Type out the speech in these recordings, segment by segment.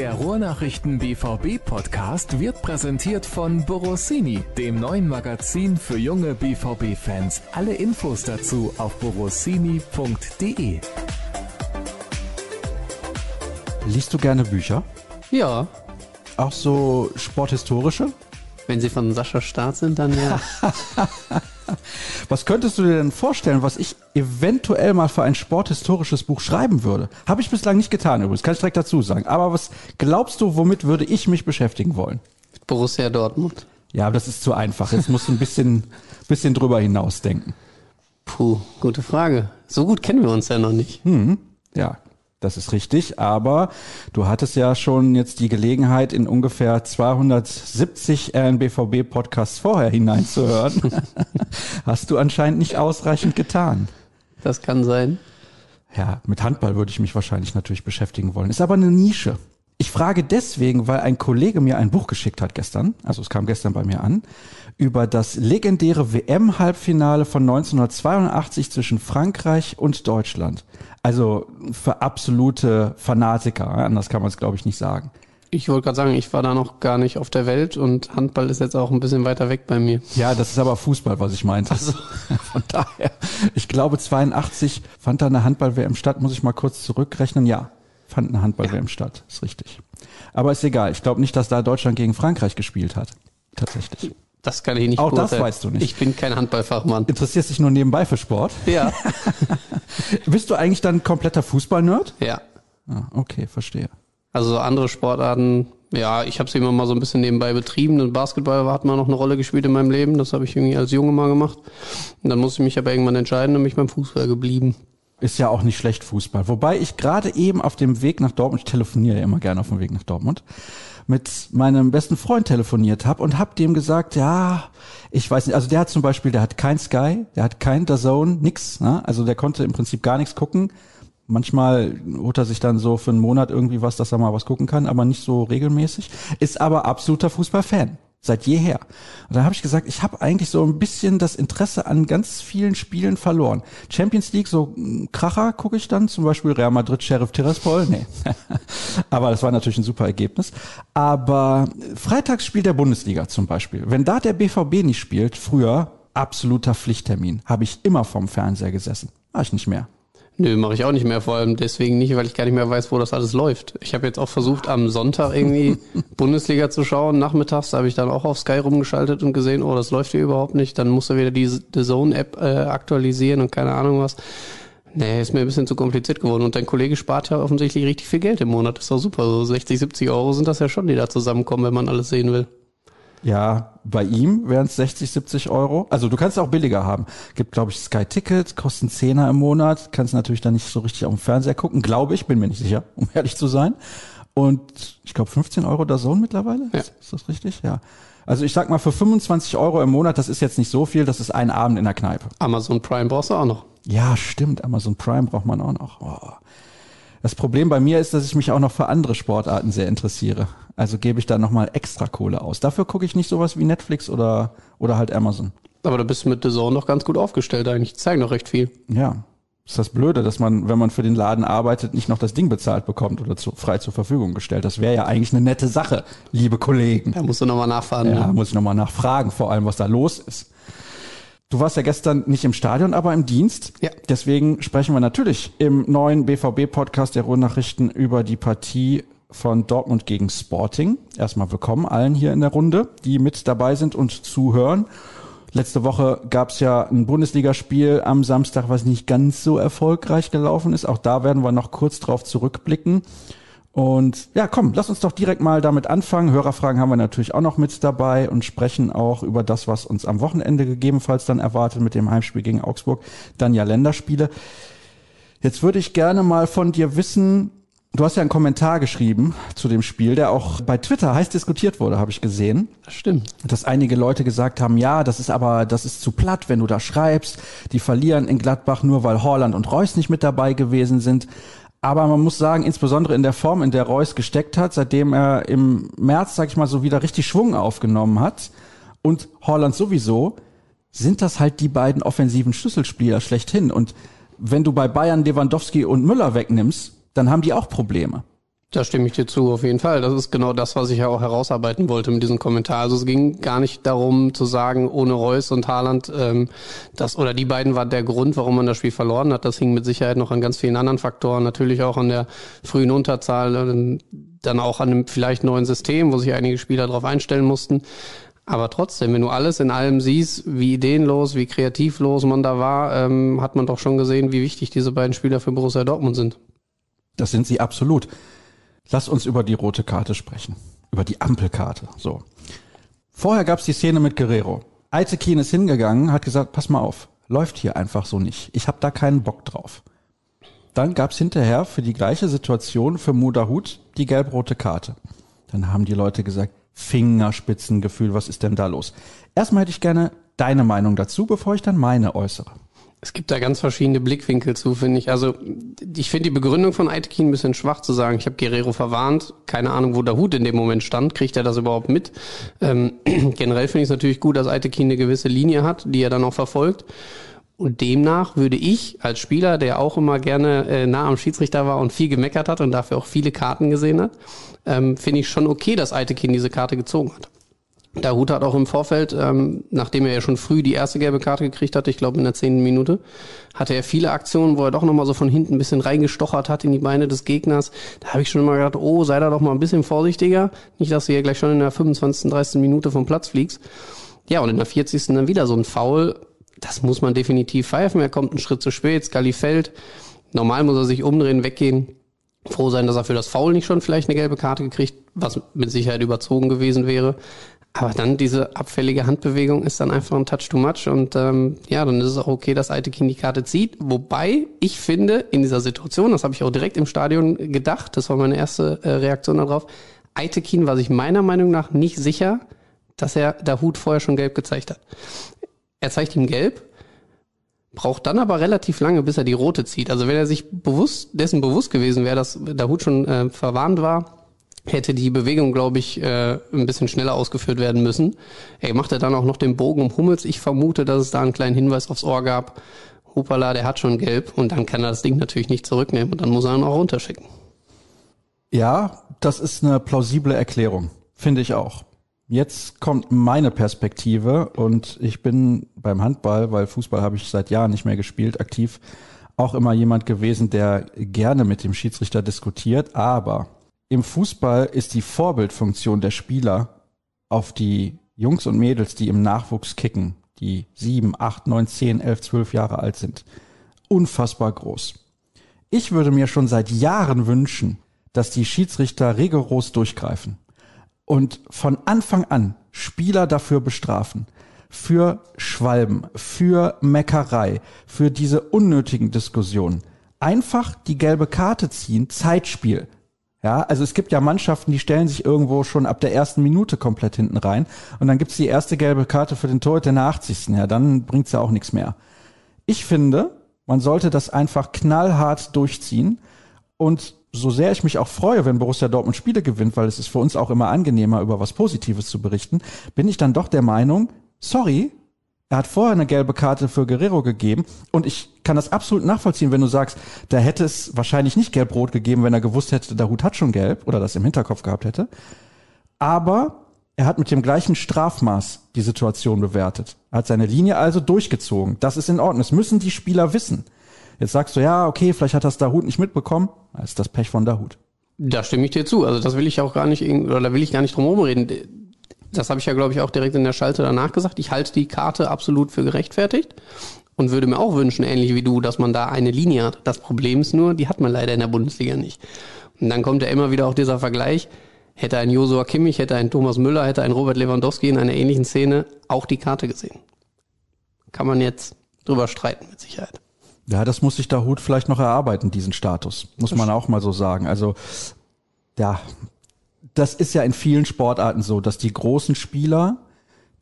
Der Ruhrnachrichten BVB Podcast wird präsentiert von Borossini, dem neuen Magazin für junge BVB Fans. Alle Infos dazu auf borossini.de. Liest du gerne Bücher? Ja, Auch so sporthistorische? wenn sie von Sascha Staat sind, dann ja. Was könntest du dir denn vorstellen, was ich eventuell mal für ein sporthistorisches Buch schreiben würde? Habe ich bislang nicht getan übrigens, kann ich direkt dazu sagen. Aber was glaubst du, womit würde ich mich beschäftigen wollen? Borussia Dortmund. Ja, aber das ist zu einfach. Jetzt musst du ein bisschen, bisschen drüber hinausdenken. Puh, gute Frage. So gut kennen wir uns ja noch nicht. Ja, das ist richtig. Aber du hattest ja schon jetzt die Gelegenheit, in ungefähr 270 RNBVB-Podcasts vorher hineinzuhören. Hast du anscheinend nicht ausreichend getan. Das kann sein. Ja, mit Handball würde ich mich wahrscheinlich natürlich beschäftigen wollen. Ist aber eine Nische. Ich frage deswegen, weil ein Kollege mir ein Buch geschickt hat gestern, also es kam gestern bei mir an, über das legendäre WM-Halbfinale von 1982 zwischen Frankreich und Deutschland. Also für absolute Fanatiker, ja, anders kann man es glaube ich nicht sagen. Ich wollte gerade sagen, ich war da noch gar nicht auf der Welt und Handball ist jetzt auch ein bisschen weiter weg bei mir. Ja, das ist aber Fußball, was ich meinte. Von daher, ich glaube 82 fand da eine Handball-WM statt, muss ich mal kurz zurückrechnen. Ja, fand eine Handball-WM statt, ist richtig. Aber ist egal, ich glaube nicht, dass da Deutschland gegen Frankreich gespielt hat. Tatsächlich. Das kann ich nicht Auch das weißt du nicht. Ich bin kein Handballfachmann. Interessierst dich nur nebenbei für Sport? Ja. Bist du eigentlich dann kompletter Fußball-Nerd? ja. Ah, okay, verstehe. Also andere Sportarten, ja, ich habe sie immer mal so ein bisschen nebenbei betrieben. Und Basketball hat mal noch eine Rolle gespielt in meinem Leben. Das habe ich irgendwie als Junge mal gemacht. Und dann musste ich mich aber irgendwann entscheiden und bin ich beim Fußball geblieben. Ist ja auch nicht schlecht Fußball. Wobei ich gerade eben auf dem Weg nach Dortmund, ich telefoniere ja immer gerne auf dem Weg nach Dortmund, mit meinem besten Freund telefoniert habe und habe dem gesagt, ja, ich weiß nicht, also der hat zum Beispiel, der hat kein Sky, der hat kein DAZN, nix, ne? also der konnte im Prinzip gar nichts gucken. Manchmal holt er sich dann so für einen Monat irgendwie was, dass er mal was gucken kann, aber nicht so regelmäßig. Ist aber absoluter Fußballfan. Seit jeher. Und dann habe ich gesagt, ich habe eigentlich so ein bisschen das Interesse an ganz vielen Spielen verloren. Champions League, so Kracher gucke ich dann, zum Beispiel Real Madrid, Sheriff Tiraspol. Nee. aber das war natürlich ein super Ergebnis. Aber Freitagsspiel der Bundesliga zum Beispiel. Wenn da der BVB nicht spielt, früher absoluter Pflichttermin. Habe ich immer vorm Fernseher gesessen. Mach ich nicht mehr. Nö, mache ich auch nicht mehr, vor allem deswegen nicht, weil ich gar nicht mehr weiß, wo das alles läuft. Ich habe jetzt auch versucht, am Sonntag irgendwie Bundesliga zu schauen. Nachmittags habe ich dann auch auf Sky rumgeschaltet und gesehen, oh, das läuft hier überhaupt nicht. Dann musst du wieder die The Zone-App äh, aktualisieren und keine Ahnung was. Nee, ist mir ein bisschen zu kompliziert geworden. Und dein Kollege spart ja offensichtlich richtig viel Geld im Monat. ist doch super. So 60, 70 Euro sind das ja schon, die da zusammenkommen, wenn man alles sehen will. Ja, bei ihm wären es 60, 70 Euro. Also du kannst auch billiger haben. Gibt, glaube ich, Sky Ticket, kosten Zehner im Monat. Kannst natürlich dann nicht so richtig auf dem Fernseher gucken, glaube ich, bin mir nicht sicher, um ehrlich zu sein. Und ich glaube 15 Euro der Sohn mittlerweile. Ja. Ist, ist das richtig? Ja. Also ich sag mal, für 25 Euro im Monat, das ist jetzt nicht so viel, das ist ein Abend in der Kneipe. Amazon Prime brauchst du auch noch. Ja, stimmt. Amazon Prime braucht man auch noch. Oh. Das Problem bei mir ist, dass ich mich auch noch für andere Sportarten sehr interessiere. Also gebe ich da nochmal extra Kohle aus. Dafür gucke ich nicht sowas wie Netflix oder, oder halt Amazon. Aber da bist du mit The Zone doch ganz gut aufgestellt eigentlich. Die zeigen doch recht viel. Ja. Ist das Blöde, dass man, wenn man für den Laden arbeitet, nicht noch das Ding bezahlt bekommt oder zu, frei zur Verfügung gestellt. Das wäre ja eigentlich eine nette Sache, liebe Kollegen. Da musst du nochmal nachfahren. Ja, ne? muss ich nochmal nachfragen, vor allem, was da los ist. Du warst ja gestern nicht im Stadion, aber im Dienst. Ja. Deswegen sprechen wir natürlich im neuen BVB-Podcast der Ruhrnachrichten über die Partie von Dortmund gegen Sporting. Erstmal willkommen allen hier in der Runde, die mit dabei sind und zuhören. Letzte Woche gab es ja ein Bundesligaspiel am Samstag, was nicht ganz so erfolgreich gelaufen ist. Auch da werden wir noch kurz drauf zurückblicken. Und ja, komm, lass uns doch direkt mal damit anfangen. Hörerfragen haben wir natürlich auch noch mit dabei und sprechen auch über das, was uns am Wochenende gegebenenfalls dann erwartet mit dem Heimspiel gegen Augsburg. Dann ja Länderspiele. Jetzt würde ich gerne mal von dir wissen, du hast ja einen Kommentar geschrieben zu dem Spiel, der auch bei Twitter heiß diskutiert wurde, habe ich gesehen Das stimmt. dass einige Leute gesagt haben, ja, das ist aber, das ist zu platt, wenn du da schreibst. Die verlieren in Gladbach nur, weil Horland und Reus nicht mit dabei gewesen sind. Aber man muss sagen, insbesondere in der Form, in der Reus gesteckt hat, seitdem er im März, sag ich mal, so wieder richtig Schwung aufgenommen hat und Horland sowieso, sind das halt die beiden offensiven Schlüsselspieler schlechthin. Und wenn du bei Bayern Lewandowski und Müller wegnimmst, dann haben die auch Probleme. Da stimme ich dir zu, auf jeden Fall. Das ist genau das, was ich ja auch herausarbeiten wollte mit diesem Kommentar. Also es ging gar nicht darum zu sagen, ohne Reus und Haaland, ähm, das oder die beiden war der Grund, warum man das Spiel verloren hat. Das hing mit Sicherheit noch an ganz vielen anderen Faktoren, natürlich auch an der frühen Unterzahl, ähm, dann auch an einem vielleicht neuen System, wo sich einige Spieler darauf einstellen mussten. Aber trotzdem, wenn du alles in allem siehst, wie ideenlos, wie kreativlos man da war, ähm, hat man doch schon gesehen, wie wichtig diese beiden Spieler für Borussia Dortmund sind. Das sind sie absolut. Lass uns über die rote Karte sprechen. Über die Ampelkarte. So. Vorher gab's die Szene mit Guerrero. Aitekin ist hingegangen, hat gesagt, pass mal auf, läuft hier einfach so nicht. Ich habe da keinen Bock drauf. Dann gab's hinterher für die gleiche Situation für Mudahut die gelb-rote Karte. Dann haben die Leute gesagt, Fingerspitzengefühl, was ist denn da los? Erstmal hätte ich gerne deine Meinung dazu, bevor ich dann meine äußere. Es gibt da ganz verschiedene Blickwinkel zu, finde ich. Also ich finde die Begründung von Aitekin ein bisschen schwach zu sagen, ich habe Guerrero verwarnt, keine Ahnung, wo der Hut in dem Moment stand, kriegt er das überhaupt mit? Ähm, generell finde ich es natürlich gut, dass Aitekin eine gewisse Linie hat, die er dann auch verfolgt. Und demnach würde ich als Spieler, der auch immer gerne äh, nah am Schiedsrichter war und viel gemeckert hat und dafür auch viele Karten gesehen hat, ähm, finde ich schon okay, dass Aitekin diese Karte gezogen hat. Der Hut hat auch im Vorfeld, ähm, nachdem er ja schon früh die erste gelbe Karte gekriegt hatte, ich glaube in der zehnten Minute, hatte er viele Aktionen, wo er doch nochmal so von hinten ein bisschen reingestochert hat in die Beine des Gegners. Da habe ich schon mal gedacht, oh, sei da doch mal ein bisschen vorsichtiger. Nicht, dass du hier gleich schon in der 25., 30. Minute vom Platz fliegst. Ja, und in der 40. dann wieder so ein Foul. Das muss man definitiv pfeifen. Er kommt einen Schritt zu spät, Scully fällt. Normal muss er sich umdrehen, weggehen. Froh sein, dass er für das Foul nicht schon vielleicht eine gelbe Karte gekriegt, was mit Sicherheit überzogen gewesen wäre. Aber dann diese abfällige Handbewegung ist dann einfach ein Touch too much und ähm, ja, dann ist es auch okay, dass Aitekin die Karte zieht. Wobei ich finde, in dieser Situation, das habe ich auch direkt im Stadion gedacht, das war meine erste äh, Reaktion darauf, Aitekin war sich meiner Meinung nach nicht sicher, dass er der Hut vorher schon gelb gezeigt hat. Er zeigt ihm gelb, braucht dann aber relativ lange, bis er die rote zieht. Also wenn er sich bewusst dessen bewusst gewesen wäre, dass der Hut schon äh, verwarnt war, hätte die Bewegung, glaube ich, äh, ein bisschen schneller ausgeführt werden müssen. Er machte dann auch noch den Bogen um Hummels. Ich vermute, dass es da einen kleinen Hinweis aufs Ohr gab. Hupala, der hat schon gelb und dann kann er das Ding natürlich nicht zurücknehmen und dann muss er ihn auch runterschicken. Ja, das ist eine plausible Erklärung, finde ich auch. Jetzt kommt meine Perspektive und ich bin beim Handball, weil Fußball habe ich seit Jahren nicht mehr gespielt, aktiv, auch immer jemand gewesen, der gerne mit dem Schiedsrichter diskutiert, aber im Fußball ist die Vorbildfunktion der Spieler auf die Jungs und Mädels, die im Nachwuchs kicken, die sieben, acht, neun, zehn, elf, zwölf Jahre alt sind, unfassbar groß. Ich würde mir schon seit Jahren wünschen, dass die Schiedsrichter rigoros durchgreifen und von Anfang an Spieler dafür bestrafen, für Schwalben, für Meckerei, für diese unnötigen Diskussionen. Einfach die gelbe Karte ziehen, Zeitspiel, ja, also es gibt ja Mannschaften, die stellen sich irgendwo schon ab der ersten Minute komplett hinten rein und dann gibt's die erste gelbe Karte für den Torhüter in der 80. Ja, dann bringt's ja auch nichts mehr. Ich finde, man sollte das einfach knallhart durchziehen und so sehr ich mich auch freue, wenn Borussia Dortmund Spiele gewinnt, weil es ist für uns auch immer angenehmer, über was Positives zu berichten, bin ich dann doch der Meinung, sorry, er hat vorher eine gelbe Karte für Guerrero gegeben und ich kann das absolut nachvollziehen, wenn du sagst, da hätte es wahrscheinlich nicht gelb-rot gegeben, wenn er gewusst hätte, der Hut hat schon gelb oder das im Hinterkopf gehabt hätte. Aber er hat mit dem gleichen Strafmaß die Situation bewertet. Er hat seine Linie also durchgezogen. Das ist in Ordnung. Das müssen die Spieler wissen. Jetzt sagst du, ja, okay, vielleicht hat das Dahut nicht mitbekommen. Das ist das Pech von Dahut. Da stimme ich dir zu. Also das will ich auch gar nicht, oder da will ich gar nicht drum herum reden das habe ich ja, glaube ich, auch direkt in der Schalte danach gesagt. Ich halte die Karte absolut für gerechtfertigt und würde mir auch wünschen, ähnlich wie du, dass man da eine Linie hat. Das Problem ist nur, die hat man leider in der Bundesliga nicht. Und dann kommt ja immer wieder auch dieser Vergleich. Hätte ein Josua Kimmich, hätte ein Thomas Müller, hätte ein Robert Lewandowski in einer ähnlichen Szene auch die Karte gesehen. Kann man jetzt drüber streiten, mit Sicherheit. Ja, das muss sich der Hut vielleicht noch erarbeiten, diesen Status. Muss man auch mal so sagen. Also, ja, das ist ja in vielen Sportarten so, dass die großen Spieler,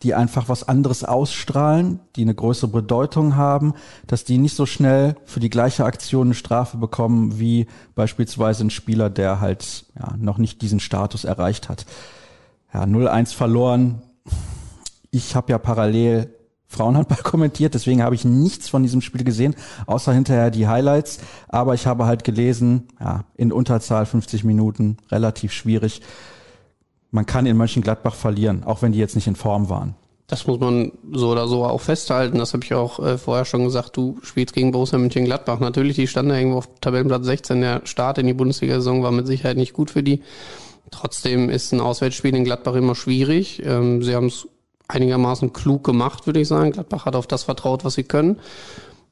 die einfach was anderes ausstrahlen, die eine größere Bedeutung haben, dass die nicht so schnell für die gleiche Aktion eine Strafe bekommen wie beispielsweise ein Spieler, der halt ja, noch nicht diesen Status erreicht hat. Ja, 0-1 verloren. Ich habe ja parallel Frauenhandball kommentiert, deswegen habe ich nichts von diesem Spiel gesehen, außer hinterher die Highlights. Aber ich habe halt gelesen, ja, in Unterzahl 50 Minuten, relativ schwierig. Man kann in Mönchengladbach verlieren, auch wenn die jetzt nicht in Form waren. Das muss man so oder so auch festhalten. Das habe ich auch äh, vorher schon gesagt. Du spielst gegen Borussia Mönchengladbach. Natürlich, die standen irgendwo auf Tabellenplatz 16. Der Start in die Bundesliga-Saison war mit Sicherheit nicht gut für die. Trotzdem ist ein Auswärtsspiel in Gladbach immer schwierig. Ähm, sie haben es einigermaßen klug gemacht, würde ich sagen. Gladbach hat auf das vertraut, was sie können.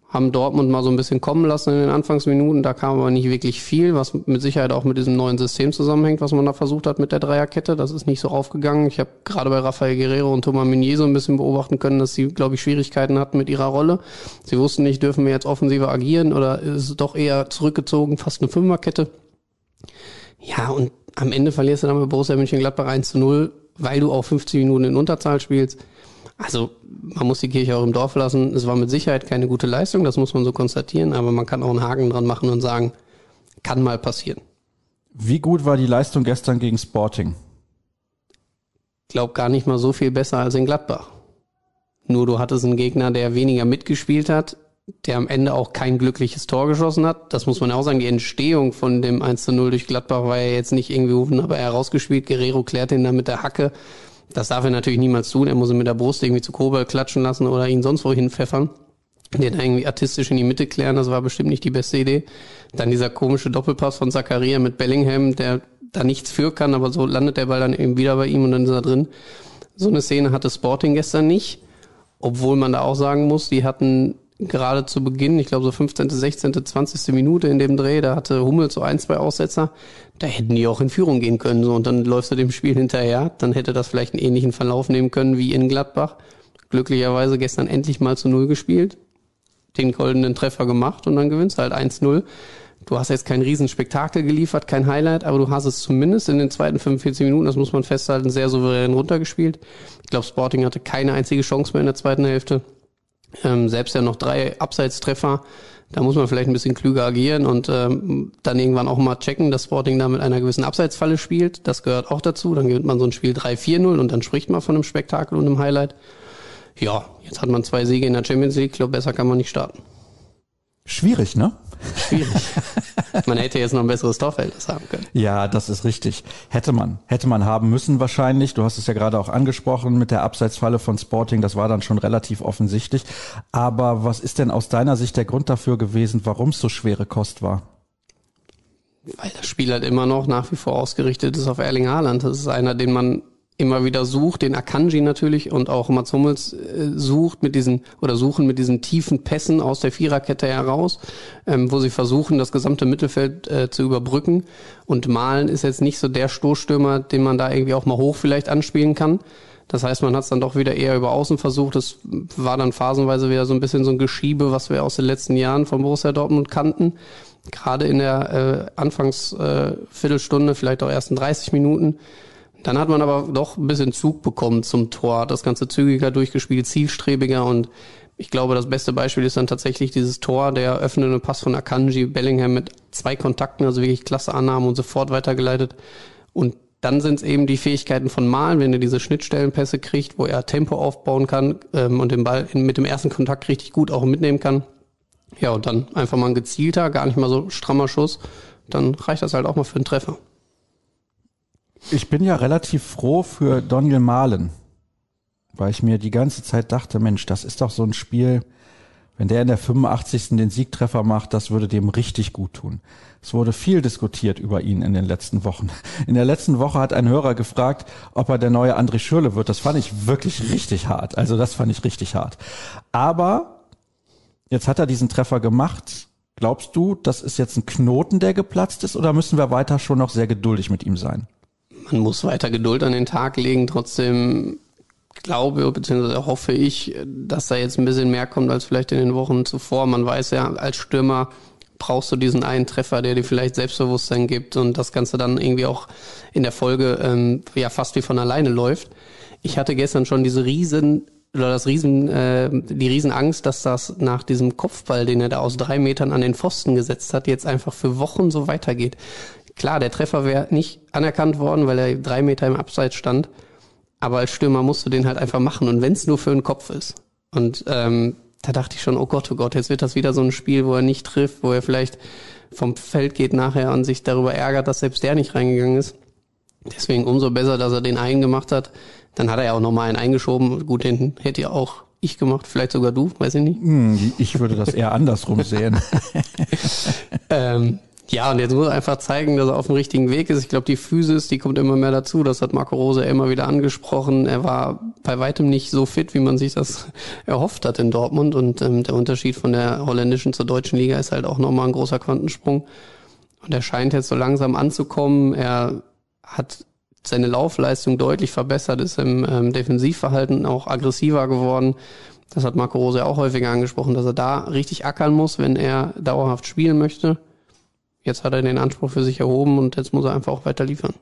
Haben Dortmund mal so ein bisschen kommen lassen in den Anfangsminuten. Da kam aber nicht wirklich viel, was mit Sicherheit auch mit diesem neuen System zusammenhängt, was man da versucht hat mit der Dreierkette. Das ist nicht so aufgegangen. Ich habe gerade bei Rafael Guerrero und Thomas Meunier so ein bisschen beobachten können, dass sie, glaube ich, Schwierigkeiten hatten mit ihrer Rolle. Sie wussten nicht, dürfen wir jetzt offensiver agieren oder ist es doch eher zurückgezogen, fast eine Fünferkette. Ja, und am Ende verlierst du dann bei Borussia Mönchengladbach 1 zu 0 weil du auch 50 Minuten in Unterzahl spielst. Also man muss die Kirche auch im Dorf lassen. Es war mit Sicherheit keine gute Leistung, das muss man so konstatieren, aber man kann auch einen Haken dran machen und sagen, kann mal passieren. Wie gut war die Leistung gestern gegen Sporting? Ich glaube gar nicht mal so viel besser als in Gladbach. Nur du hattest einen Gegner, der weniger mitgespielt hat, der am Ende auch kein glückliches Tor geschossen hat. Das muss man auch sagen. Die Entstehung von dem 1 zu 0 durch Gladbach war ja jetzt nicht irgendwie wunderbar herausgespielt. Guerrero klärt ihn dann mit der Hacke. Das darf er natürlich niemals tun. Er muss ihn mit der Brust irgendwie zu Kobel klatschen lassen oder ihn sonst wohin pfeffern. Den irgendwie artistisch in die Mitte klären, das war bestimmt nicht die beste Idee. Dann dieser komische Doppelpass von Zakaria mit Bellingham, der da nichts für kann, aber so landet der Ball dann eben wieder bei ihm und dann ist er drin. So eine Szene hatte Sporting gestern nicht. Obwohl man da auch sagen muss, die hatten gerade zu Beginn, ich glaube so 15., 16., 20. Minute in dem Dreh, da hatte Hummel so ein, zwei Aussetzer, da hätten die auch in Führung gehen können. So, und dann läufst du dem Spiel hinterher, dann hätte das vielleicht einen ähnlichen Verlauf nehmen können wie in Gladbach. Glücklicherweise gestern endlich mal zu Null gespielt, den goldenen Treffer gemacht und dann gewinnst du halt 1-0. Du hast jetzt kein Riesenspektakel geliefert, kein Highlight, aber du hast es zumindest in den zweiten 45 Minuten, das muss man festhalten, sehr souverän runtergespielt. Ich glaube, Sporting hatte keine einzige Chance mehr in der zweiten Hälfte. Ähm, selbst ja noch drei Abseitstreffer. Da muss man vielleicht ein bisschen klüger agieren und ähm, dann irgendwann auch mal checken, dass Sporting da mit einer gewissen Abseitsfalle spielt. Das gehört auch dazu. Dann gewinnt man so ein Spiel 3-4-0 und dann spricht man von einem Spektakel und einem Highlight. Ja, jetzt hat man zwei Siege in der Champions League. Ich glaube, besser kann man nicht starten. Schwierig, ne? Schwierig. man hätte jetzt noch ein besseres Torverhältnis haben können. Ja, das ist richtig. Hätte man. Hätte man haben müssen wahrscheinlich. Du hast es ja gerade auch angesprochen mit der Abseitsfalle von Sporting. Das war dann schon relativ offensichtlich. Aber was ist denn aus deiner Sicht der Grund dafür gewesen, warum es so schwere Kost war? Weil das Spiel halt immer noch nach wie vor ausgerichtet ist auf Erling Haaland. Das ist einer, den man immer wieder sucht, den Akanji natürlich und auch Mats Hummels äh, sucht mit diesen oder suchen mit diesen tiefen Pässen aus der Viererkette heraus, ähm, wo sie versuchen, das gesamte Mittelfeld äh, zu überbrücken. Und Malen ist jetzt nicht so der Stoßstürmer, den man da irgendwie auch mal hoch vielleicht anspielen kann. Das heißt, man hat es dann doch wieder eher über Außen versucht. Das war dann phasenweise wieder so ein bisschen so ein Geschiebe, was wir aus den letzten Jahren von Borussia Dortmund kannten. Gerade in der äh, Anfangsviertelstunde, äh, vielleicht auch ersten 30 Minuten dann hat man aber doch ein bisschen Zug bekommen zum Tor, das Ganze zügiger durchgespielt, zielstrebiger und ich glaube, das beste Beispiel ist dann tatsächlich dieses Tor, der öffnende Pass von Akanji Bellingham mit zwei Kontakten, also wirklich klasse Annahmen und sofort weitergeleitet. Und dann sind es eben die Fähigkeiten von Malen, wenn er diese Schnittstellenpässe kriegt, wo er Tempo aufbauen kann ähm, und den Ball in, mit dem ersten Kontakt richtig gut auch mitnehmen kann. Ja, und dann einfach mal ein gezielter, gar nicht mal so strammer Schuss. Dann reicht das halt auch mal für einen Treffer. Ich bin ja relativ froh für Daniel Mahlen, weil ich mir die ganze Zeit dachte, Mensch, das ist doch so ein Spiel, wenn der in der 85. den Siegtreffer macht, das würde dem richtig gut tun. Es wurde viel diskutiert über ihn in den letzten Wochen. In der letzten Woche hat ein Hörer gefragt, ob er der neue André Schürle wird. Das fand ich wirklich richtig hart. Also das fand ich richtig hart. Aber jetzt hat er diesen Treffer gemacht. Glaubst du, das ist jetzt ein Knoten, der geplatzt ist, oder müssen wir weiter schon noch sehr geduldig mit ihm sein? Man muss weiter Geduld an den Tag legen. Trotzdem glaube bzw. hoffe ich, dass da jetzt ein bisschen mehr kommt als vielleicht in den Wochen zuvor. Man weiß ja, als Stürmer brauchst du diesen einen Treffer, der dir vielleicht Selbstbewusstsein gibt und das Ganze dann irgendwie auch in der Folge ähm, ja fast wie von alleine läuft. Ich hatte gestern schon diese riesen oder das riesen äh, die Riesenangst, dass das nach diesem Kopfball, den er da aus drei Metern an den Pfosten gesetzt hat, jetzt einfach für Wochen so weitergeht. Klar, der Treffer wäre nicht anerkannt worden, weil er drei Meter im Abseits stand. Aber als Stürmer musst du den halt einfach machen. Und wenn es nur für den Kopf ist. Und ähm, da dachte ich schon, oh Gott, oh Gott, jetzt wird das wieder so ein Spiel, wo er nicht trifft, wo er vielleicht vom Feld geht nachher und sich darüber ärgert, dass selbst der nicht reingegangen ist. Deswegen umso besser, dass er den einen gemacht hat. Dann hat er ja auch nochmal einen eingeschoben. Gut, den hätte ja auch ich gemacht, vielleicht sogar du, weiß ich nicht. Hm, ich würde das eher andersrum sehen. ähm, ja, und jetzt muss er einfach zeigen, dass er auf dem richtigen Weg ist. Ich glaube, die Physis, die kommt immer mehr dazu. Das hat Marco Rose immer wieder angesprochen. Er war bei weitem nicht so fit, wie man sich das erhofft hat in Dortmund. Und ähm, der Unterschied von der holländischen zur deutschen Liga ist halt auch nochmal ein großer Quantensprung. Und er scheint jetzt so langsam anzukommen. Er hat seine Laufleistung deutlich verbessert, ist im ähm, Defensivverhalten auch aggressiver geworden. Das hat Marco Rose auch häufiger angesprochen, dass er da richtig ackern muss, wenn er dauerhaft spielen möchte. Jetzt hat er den Anspruch für sich erhoben und jetzt muss er einfach auch weiter liefern.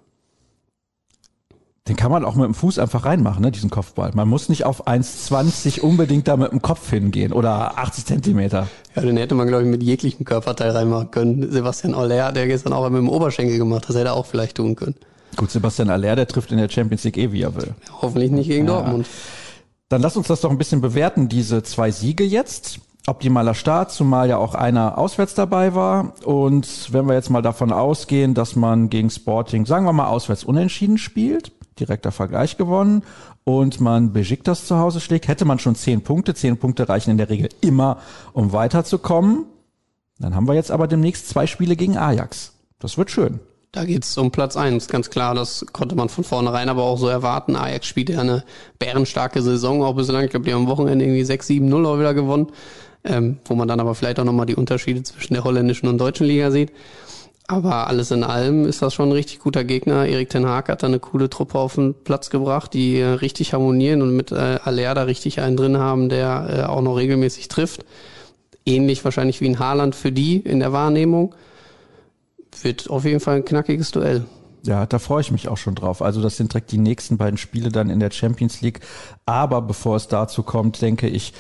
Den kann man auch mit dem Fuß einfach reinmachen, ne, diesen Kopfball. Man muss nicht auf 1,20 unbedingt da mit dem Kopf hingehen oder 80 Zentimeter. Ja, den hätte man, glaube ich, mit jeglichem Körperteil reinmachen können. Sebastian Aller, der gestern auch mit dem Oberschenkel gemacht, das hätte er auch vielleicht tun können. Gut, Sebastian Aller, der trifft in der Champions League eh, wie er will. Hoffentlich nicht gegen ja. Dortmund. Dann lass uns das doch ein bisschen bewerten, diese zwei Siege jetzt optimaler Start, zumal ja auch einer auswärts dabei war. Und wenn wir jetzt mal davon ausgehen, dass man gegen Sporting, sagen wir mal, auswärts unentschieden spielt, direkter Vergleich gewonnen und man Besiktas zu Hause schlägt, hätte man schon zehn Punkte. Zehn Punkte reichen in der Regel immer, um weiterzukommen. Dann haben wir jetzt aber demnächst zwei Spiele gegen Ajax. Das wird schön. Da geht's um Platz eins, ganz klar. Das konnte man von vornherein aber auch so erwarten. Ajax spielt ja eine bärenstarke Saison, auch bislang. Ich glaube, die haben am Wochenende irgendwie 6-7-0 auch wieder gewonnen ähm, wo man dann aber vielleicht auch nochmal die Unterschiede zwischen der holländischen und deutschen Liga sieht. Aber alles in allem ist das schon ein richtig guter Gegner. Erik Ten Haag hat da eine coole Truppe auf den Platz gebracht, die äh, richtig harmonieren und mit äh, Aller da richtig einen drin haben, der äh, auch noch regelmäßig trifft. Ähnlich wahrscheinlich wie ein Haaland für die in der Wahrnehmung. Wird auf jeden Fall ein knackiges Duell. Ja, da freue ich mich auch schon drauf. Also das sind direkt die nächsten beiden Spiele dann in der Champions League. Aber bevor es dazu kommt, denke ich,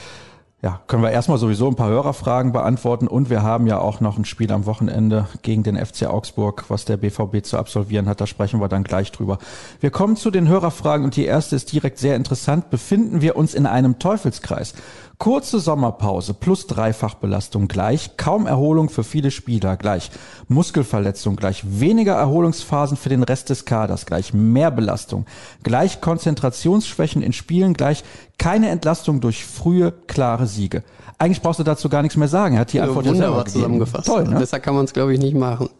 ja, können wir erstmal sowieso ein paar Hörerfragen beantworten und wir haben ja auch noch ein Spiel am Wochenende gegen den FC Augsburg, was der BVB zu absolvieren hat. Da sprechen wir dann gleich drüber. Wir kommen zu den Hörerfragen und die erste ist direkt sehr interessant. Befinden wir uns in einem Teufelskreis? Kurze Sommerpause plus Dreifachbelastung gleich, kaum Erholung für viele Spieler gleich, Muskelverletzung gleich, weniger Erholungsphasen für den Rest des Kaders gleich, mehr Belastung gleich, Konzentrationsschwächen in Spielen gleich, keine Entlastung durch frühe, klare Siege. Eigentlich brauchst du dazu gar nichts mehr sagen. Er hat die Antwort ja selber zusammengefasst. Toll, ne? Besser kann man es, glaube ich, nicht machen.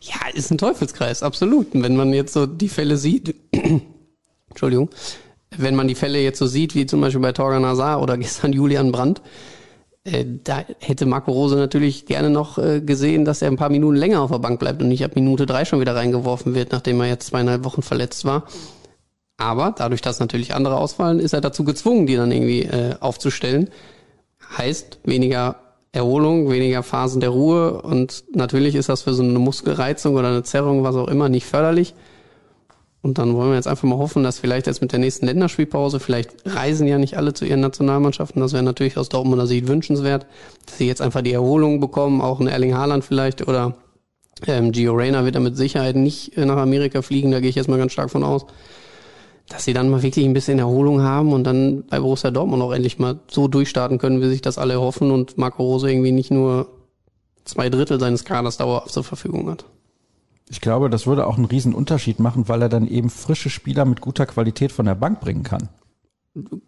Ja, ist ein Teufelskreis, absolut. Und wenn man jetzt so die Fälle sieht, Entschuldigung, wenn man die Fälle jetzt so sieht, wie zum Beispiel bei Torgan Hazard oder gestern Julian Brandt, äh, da hätte Marco Rose natürlich gerne noch äh, gesehen, dass er ein paar Minuten länger auf der Bank bleibt und nicht ab Minute drei schon wieder reingeworfen wird, nachdem er jetzt zweieinhalb Wochen verletzt war. Aber dadurch, dass natürlich andere ausfallen, ist er dazu gezwungen, die dann irgendwie äh, aufzustellen. Heißt weniger Erholung, weniger Phasen der Ruhe und natürlich ist das für so eine Muskelreizung oder eine Zerrung, was auch immer, nicht förderlich. Und dann wollen wir jetzt einfach mal hoffen, dass vielleicht jetzt mit der nächsten Länderspielpause, vielleicht reisen ja nicht alle zu ihren Nationalmannschaften, das wäre natürlich aus Dortmunder Sicht wünschenswert, dass sie jetzt einfach die Erholung bekommen, auch ein Erling Haaland vielleicht oder ähm, Gio Reyna wird er mit Sicherheit nicht nach Amerika fliegen, da gehe ich jetzt mal ganz stark von aus, dass sie dann mal wirklich ein bisschen Erholung haben und dann bei Borussia Dortmund auch endlich mal so durchstarten können, wie sich das alle hoffen und Marco Rose irgendwie nicht nur zwei Drittel seines Kaders dauerhaft zur Verfügung hat. Ich glaube, das würde auch einen riesen Unterschied machen, weil er dann eben frische Spieler mit guter Qualität von der Bank bringen kann.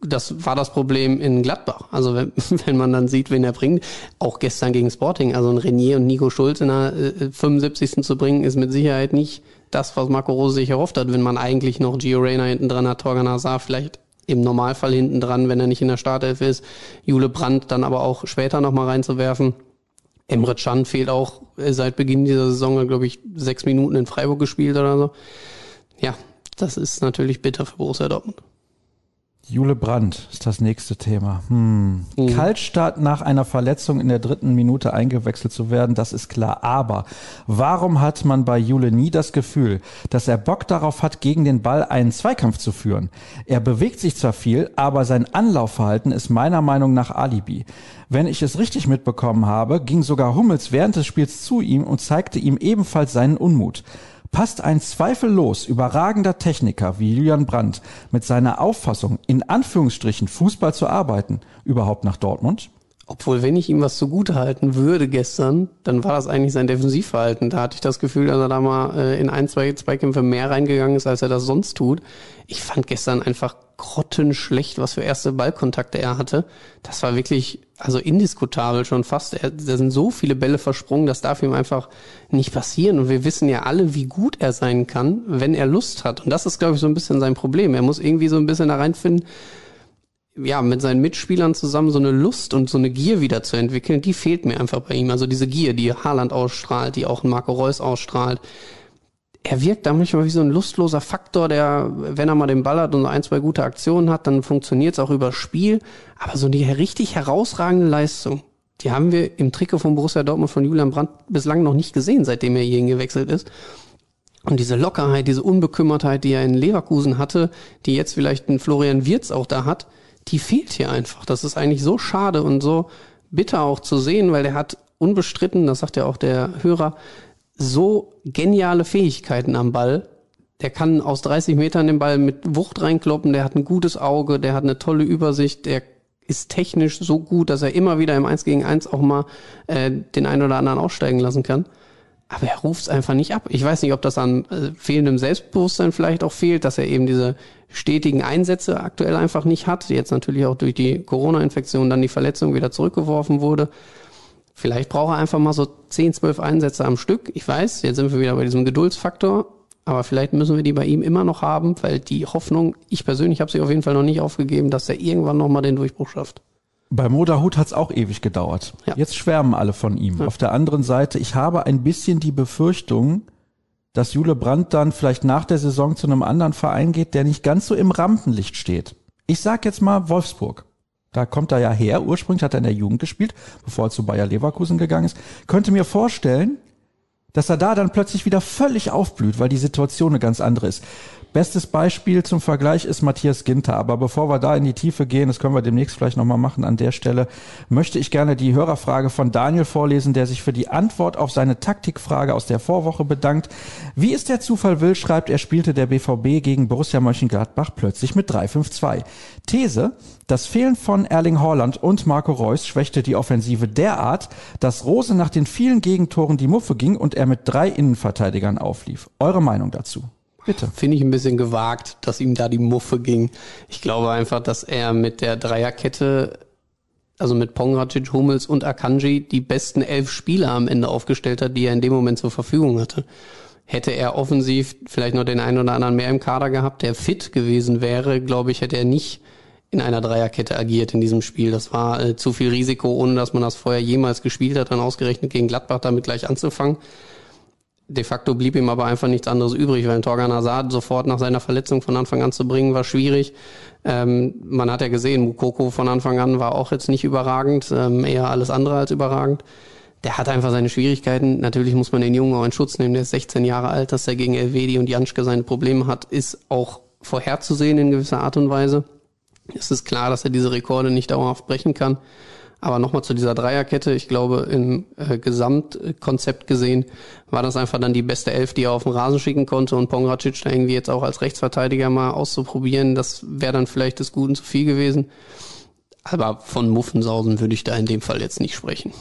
Das war das Problem in Gladbach. Also wenn, wenn man dann sieht, wen er bringt, auch gestern gegen Sporting, also ein Renier und Nico Schulz in der äh, 75. zu bringen, ist mit Sicherheit nicht das, was Marco Rose sich erhofft hat, wenn man eigentlich noch Gio Reyna hinten dran hat, Torgan Hazard vielleicht im Normalfall hinten dran, wenn er nicht in der Startelf ist, Jule Brandt dann aber auch später nochmal reinzuwerfen. Emre Can fehlt auch äh, seit Beginn dieser Saison, glaube ich, sechs Minuten in Freiburg gespielt oder so. Ja, das ist natürlich bitter für Borussia Dortmund. Jule Brandt ist das nächste Thema. Hm. Mhm. Kaltstart nach einer Verletzung in der dritten Minute eingewechselt zu werden, das ist klar. Aber warum hat man bei Jule nie das Gefühl, dass er Bock darauf hat, gegen den Ball einen Zweikampf zu führen? Er bewegt sich zwar viel, aber sein Anlaufverhalten ist meiner Meinung nach Alibi. Wenn ich es richtig mitbekommen habe, ging sogar Hummels während des Spiels zu ihm und zeigte ihm ebenfalls seinen Unmut. Passt ein zweifellos überragender Techniker wie Julian Brandt mit seiner Auffassung, in Anführungsstrichen Fußball zu arbeiten, überhaupt nach Dortmund? Obwohl, wenn ich ihm was zugute halten würde gestern, dann war das eigentlich sein Defensivverhalten. Da hatte ich das Gefühl, dass er da mal äh, in ein, zwei Zweikämpfe mehr reingegangen ist, als er das sonst tut. Ich fand gestern einfach grottenschlecht, was für erste Ballkontakte er hatte. Das war wirklich, also indiskutabel schon fast. Er, da sind so viele Bälle versprungen, das darf ihm einfach nicht passieren. Und wir wissen ja alle, wie gut er sein kann, wenn er Lust hat. Und das ist, glaube ich, so ein bisschen sein Problem. Er muss irgendwie so ein bisschen da reinfinden, ja, mit seinen Mitspielern zusammen so eine Lust und so eine Gier wieder zu entwickeln, die fehlt mir einfach bei ihm. Also diese Gier, die Haaland ausstrahlt, die auch Marco Reus ausstrahlt. Er wirkt da manchmal wie so ein lustloser Faktor, der, wenn er mal den Ball hat und ein, zwei gute Aktionen hat, dann funktioniert es auch über Spiel. Aber so die richtig herausragende Leistung, die haben wir im Trikot von Borussia Dortmund von Julian Brandt bislang noch nicht gesehen, seitdem er hierhin gewechselt ist. Und diese Lockerheit, diese Unbekümmertheit, die er in Leverkusen hatte, die jetzt vielleicht ein Florian Wirz auch da hat, die fehlt hier einfach. Das ist eigentlich so schade und so bitter auch zu sehen, weil der hat unbestritten, das sagt ja auch der Hörer, so geniale Fähigkeiten am Ball. Der kann aus 30 Metern den Ball mit Wucht reinkloppen, der hat ein gutes Auge, der hat eine tolle Übersicht, der ist technisch so gut, dass er immer wieder im 1 gegen 1 auch mal äh, den einen oder anderen aussteigen lassen kann. Aber er ruft es einfach nicht ab. Ich weiß nicht, ob das an äh, fehlendem Selbstbewusstsein vielleicht auch fehlt, dass er eben diese stetigen Einsätze aktuell einfach nicht hat. Jetzt natürlich auch durch die Corona-Infektion dann die Verletzung wieder zurückgeworfen wurde. Vielleicht braucht er einfach mal so 10, 12 Einsätze am Stück. Ich weiß, jetzt sind wir wieder bei diesem Geduldsfaktor. Aber vielleicht müssen wir die bei ihm immer noch haben, weil die Hoffnung, ich persönlich habe sie auf jeden Fall noch nicht aufgegeben, dass er irgendwann nochmal den Durchbruch schafft. Bei Moderhut hat es auch ewig gedauert. Ja. Jetzt schwärmen alle von ihm. Ja. Auf der anderen Seite, ich habe ein bisschen die Befürchtung, dass Jule Brandt dann vielleicht nach der Saison zu einem anderen Verein geht, der nicht ganz so im Rampenlicht steht. Ich sag jetzt mal Wolfsburg. Da kommt er ja her. Ursprünglich hat er in der Jugend gespielt, bevor er zu Bayer Leverkusen gegangen ist. Könnte mir vorstellen, dass er da dann plötzlich wieder völlig aufblüht, weil die Situation eine ganz andere ist. Bestes Beispiel zum Vergleich ist Matthias Ginter. Aber bevor wir da in die Tiefe gehen, das können wir demnächst vielleicht nochmal machen an der Stelle, möchte ich gerne die Hörerfrage von Daniel vorlesen, der sich für die Antwort auf seine Taktikfrage aus der Vorwoche bedankt. Wie es der Zufall will, schreibt er, spielte der BVB gegen Borussia Mönchengladbach plötzlich mit 3-5-2. These, das Fehlen von Erling Haaland und Marco Reus schwächte die Offensive derart, dass Rose nach den vielen Gegentoren die Muffe ging und er mit drei Innenverteidigern auflief. Eure Meinung dazu? Bitte. Finde ich ein bisschen gewagt, dass ihm da die Muffe ging. Ich glaube einfach, dass er mit der Dreierkette, also mit Pongracic, Hummels und Akanji, die besten elf Spieler am Ende aufgestellt hat, die er in dem Moment zur Verfügung hatte. Hätte er offensiv vielleicht noch den einen oder anderen mehr im Kader gehabt, der fit gewesen wäre, glaube ich, hätte er nicht in einer Dreierkette agiert in diesem Spiel. Das war äh, zu viel Risiko, ohne dass man das vorher jemals gespielt hat, dann ausgerechnet gegen Gladbach damit gleich anzufangen. De facto blieb ihm aber einfach nichts anderes übrig, weil Torgan Hazard sofort nach seiner Verletzung von Anfang an zu bringen war schwierig. Ähm, man hat ja gesehen, Mukoko von Anfang an war auch jetzt nicht überragend, ähm, eher alles andere als überragend. Der hat einfach seine Schwierigkeiten. Natürlich muss man den Jungen auch in Schutz nehmen. Der ist 16 Jahre alt, dass er gegen Elvedi und Janschke seine Probleme hat, ist auch vorherzusehen in gewisser Art und Weise. Es ist klar, dass er diese Rekorde nicht dauerhaft brechen kann. Aber nochmal zu dieser Dreierkette. Ich glaube, im äh, Gesamtkonzept gesehen war das einfach dann die beste Elf, die er auf den Rasen schicken konnte und Pongracic da irgendwie jetzt auch als Rechtsverteidiger mal auszuprobieren. Das wäre dann vielleicht des Guten zu viel gewesen. Aber von Muffensausen würde ich da in dem Fall jetzt nicht sprechen.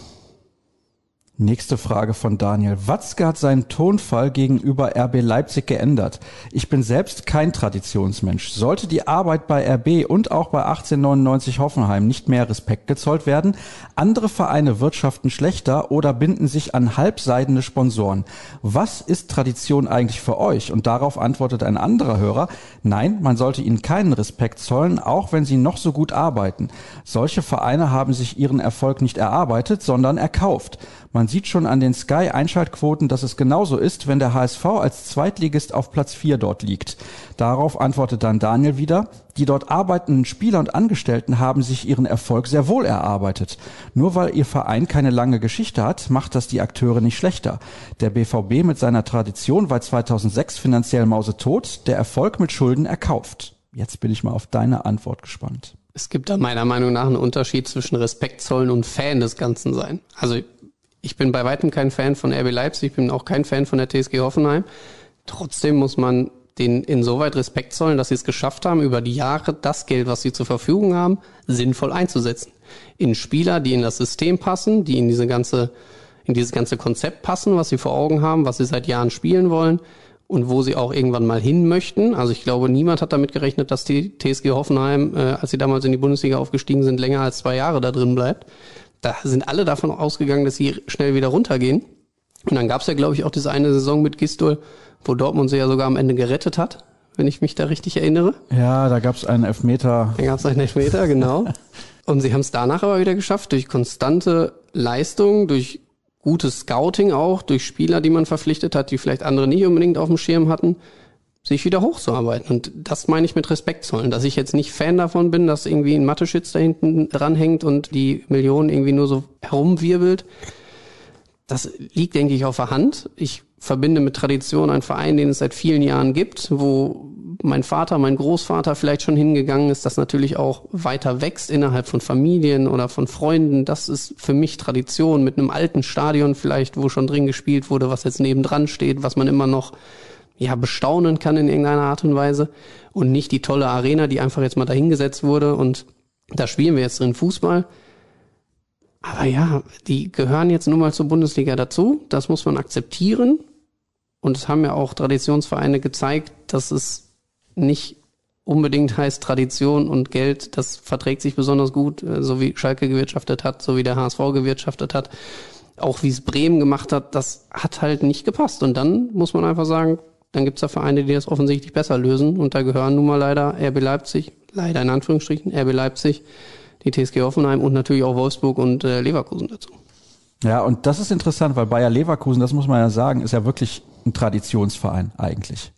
Nächste Frage von Daniel. Watzke hat seinen Tonfall gegenüber RB Leipzig geändert. Ich bin selbst kein Traditionsmensch. Sollte die Arbeit bei RB und auch bei 1899 Hoffenheim nicht mehr Respekt gezollt werden? Andere Vereine wirtschaften schlechter oder binden sich an halbseidene Sponsoren. Was ist Tradition eigentlich für euch? Und darauf antwortet ein anderer Hörer, nein, man sollte ihnen keinen Respekt zollen, auch wenn sie noch so gut arbeiten. Solche Vereine haben sich ihren Erfolg nicht erarbeitet, sondern erkauft. Man sieht schon an den Sky-Einschaltquoten, dass es genauso ist, wenn der HSV als Zweitligist auf Platz 4 dort liegt. Darauf antwortet dann Daniel wieder, die dort arbeitenden Spieler und Angestellten haben sich ihren Erfolg sehr wohl erarbeitet. Nur weil ihr Verein keine lange Geschichte hat, macht das die Akteure nicht schlechter. Der BVB mit seiner Tradition war 2006 finanziell mausetot, der Erfolg mit Schulden erkauft. Jetzt bin ich mal auf deine Antwort gespannt. Es gibt da meiner Meinung nach einen Unterschied zwischen Respekt zollen und Fan des Ganzen sein. Also ich bin bei weitem kein Fan von RB Leipzig, ich bin auch kein Fan von der TSG Hoffenheim. Trotzdem muss man denen insoweit Respekt zollen, dass sie es geschafft haben, über die Jahre das Geld, was sie zur Verfügung haben, sinnvoll einzusetzen. In Spieler, die in das System passen, die in diese ganze, in dieses ganze Konzept passen, was sie vor Augen haben, was sie seit Jahren spielen wollen und wo sie auch irgendwann mal hin möchten. Also ich glaube, niemand hat damit gerechnet, dass die TSG Hoffenheim, äh, als sie damals in die Bundesliga aufgestiegen sind, länger als zwei Jahre da drin bleibt. Da sind alle davon ausgegangen, dass sie schnell wieder runtergehen. Und dann gab es ja, glaube ich, auch diese eine Saison mit Gistol, wo Dortmund sie ja sogar am Ende gerettet hat, wenn ich mich da richtig erinnere. Ja, da gab es einen Elfmeter. Da gab es einen Elfmeter, genau. Und sie haben es danach aber wieder geschafft, durch konstante Leistung, durch gutes Scouting auch, durch Spieler, die man verpflichtet hat, die vielleicht andere nicht unbedingt auf dem Schirm hatten, sich wieder hochzuarbeiten. Und das meine ich mit Respekt zollen, dass ich jetzt nicht Fan davon bin, dass irgendwie ein Mathe-Schütz da hinten dranhängt und die Millionen irgendwie nur so herumwirbelt. Das liegt, denke ich, auf der Hand. Ich verbinde mit Tradition einen Verein, den es seit vielen Jahren gibt, wo mein Vater, mein Großvater vielleicht schon hingegangen ist, das natürlich auch weiter wächst innerhalb von Familien oder von Freunden. Das ist für mich Tradition mit einem alten Stadion vielleicht, wo schon drin gespielt wurde, was jetzt nebendran steht, was man immer noch ja bestaunen kann in irgendeiner Art und Weise und nicht die tolle Arena, die einfach jetzt mal dahingesetzt wurde und da spielen wir jetzt drin Fußball. Aber ja, die gehören jetzt nun mal zur Bundesliga dazu. Das muss man akzeptieren. Und es haben ja auch Traditionsvereine gezeigt, dass es nicht unbedingt heißt Tradition und Geld, das verträgt sich besonders gut, äh, so wie Schalke gewirtschaftet hat, so wie der HSV gewirtschaftet hat, auch wie es Bremen gemacht hat, das hat halt nicht gepasst. Und dann muss man einfach sagen, dann gibt's da Vereine, die das offensichtlich besser lösen. Und da gehören nun mal leider RB Leipzig, leider in Anführungsstrichen, RB Leipzig, die TSG Hoffenheim und natürlich auch Wolfsburg und äh, Leverkusen dazu. Ja, und das ist interessant, weil Bayer Leverkusen, das muss man ja sagen, ist ja wirklich ein Traditionsverein eigentlich.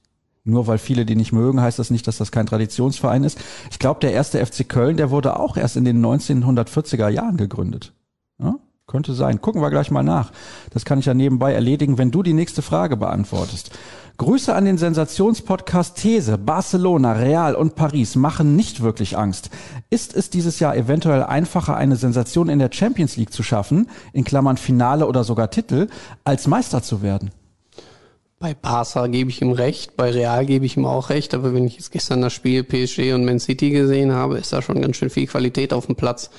Nur weil viele die nicht mögen, heißt das nicht, dass das kein Traditionsverein ist. Ich glaube, der erste FC Köln, der wurde auch erst in den 1940er Jahren gegründet. Könnte sein. Gucken wir gleich mal nach. Das kann ich ja nebenbei erledigen, wenn du die nächste Frage beantwortest. Grüße an den Sensationspodcast These. Barcelona, Real und Paris machen nicht wirklich Angst. Ist es dieses Jahr eventuell einfacher, eine Sensation in der Champions League zu schaffen, in Klammern Finale oder sogar Titel, als Meister zu werden? Bei Barca gebe ich ihm recht, bei Real gebe ich ihm auch recht, aber wenn ich jetzt gestern das Spiel PSG und Man City gesehen habe, ist da schon ganz schön viel Qualität auf dem Platz.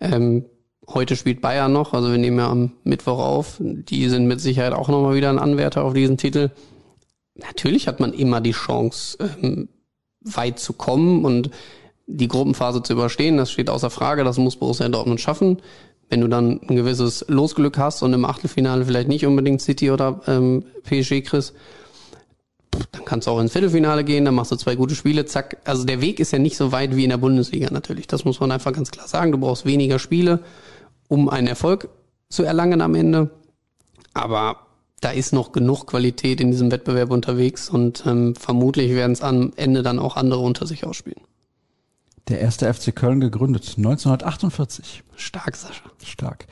Ähm, heute spielt Bayern noch, also wir nehmen ja am Mittwoch auf. Die sind mit Sicherheit auch nochmal wieder ein Anwärter auf diesen Titel. Natürlich hat man immer die Chance, ähm, weit zu kommen und die Gruppenphase zu überstehen. Das steht außer Frage, das muss Borussia Dortmund schaffen wenn du dann ein gewisses Losglück hast und im Achtelfinale vielleicht nicht unbedingt City oder ähm, PSG kriegst, dann kannst du auch ins Viertelfinale gehen, dann machst du zwei gute Spiele, zack. Also der Weg ist ja nicht so weit wie in der Bundesliga natürlich. Das muss man einfach ganz klar sagen. Du brauchst weniger Spiele, um einen Erfolg zu erlangen am Ende. Aber da ist noch genug Qualität in diesem Wettbewerb unterwegs und ähm, vermutlich werden es am Ende dann auch andere unter sich ausspielen. Der erste FC Köln gegründet, 1948. Stark, Sascha. Stark.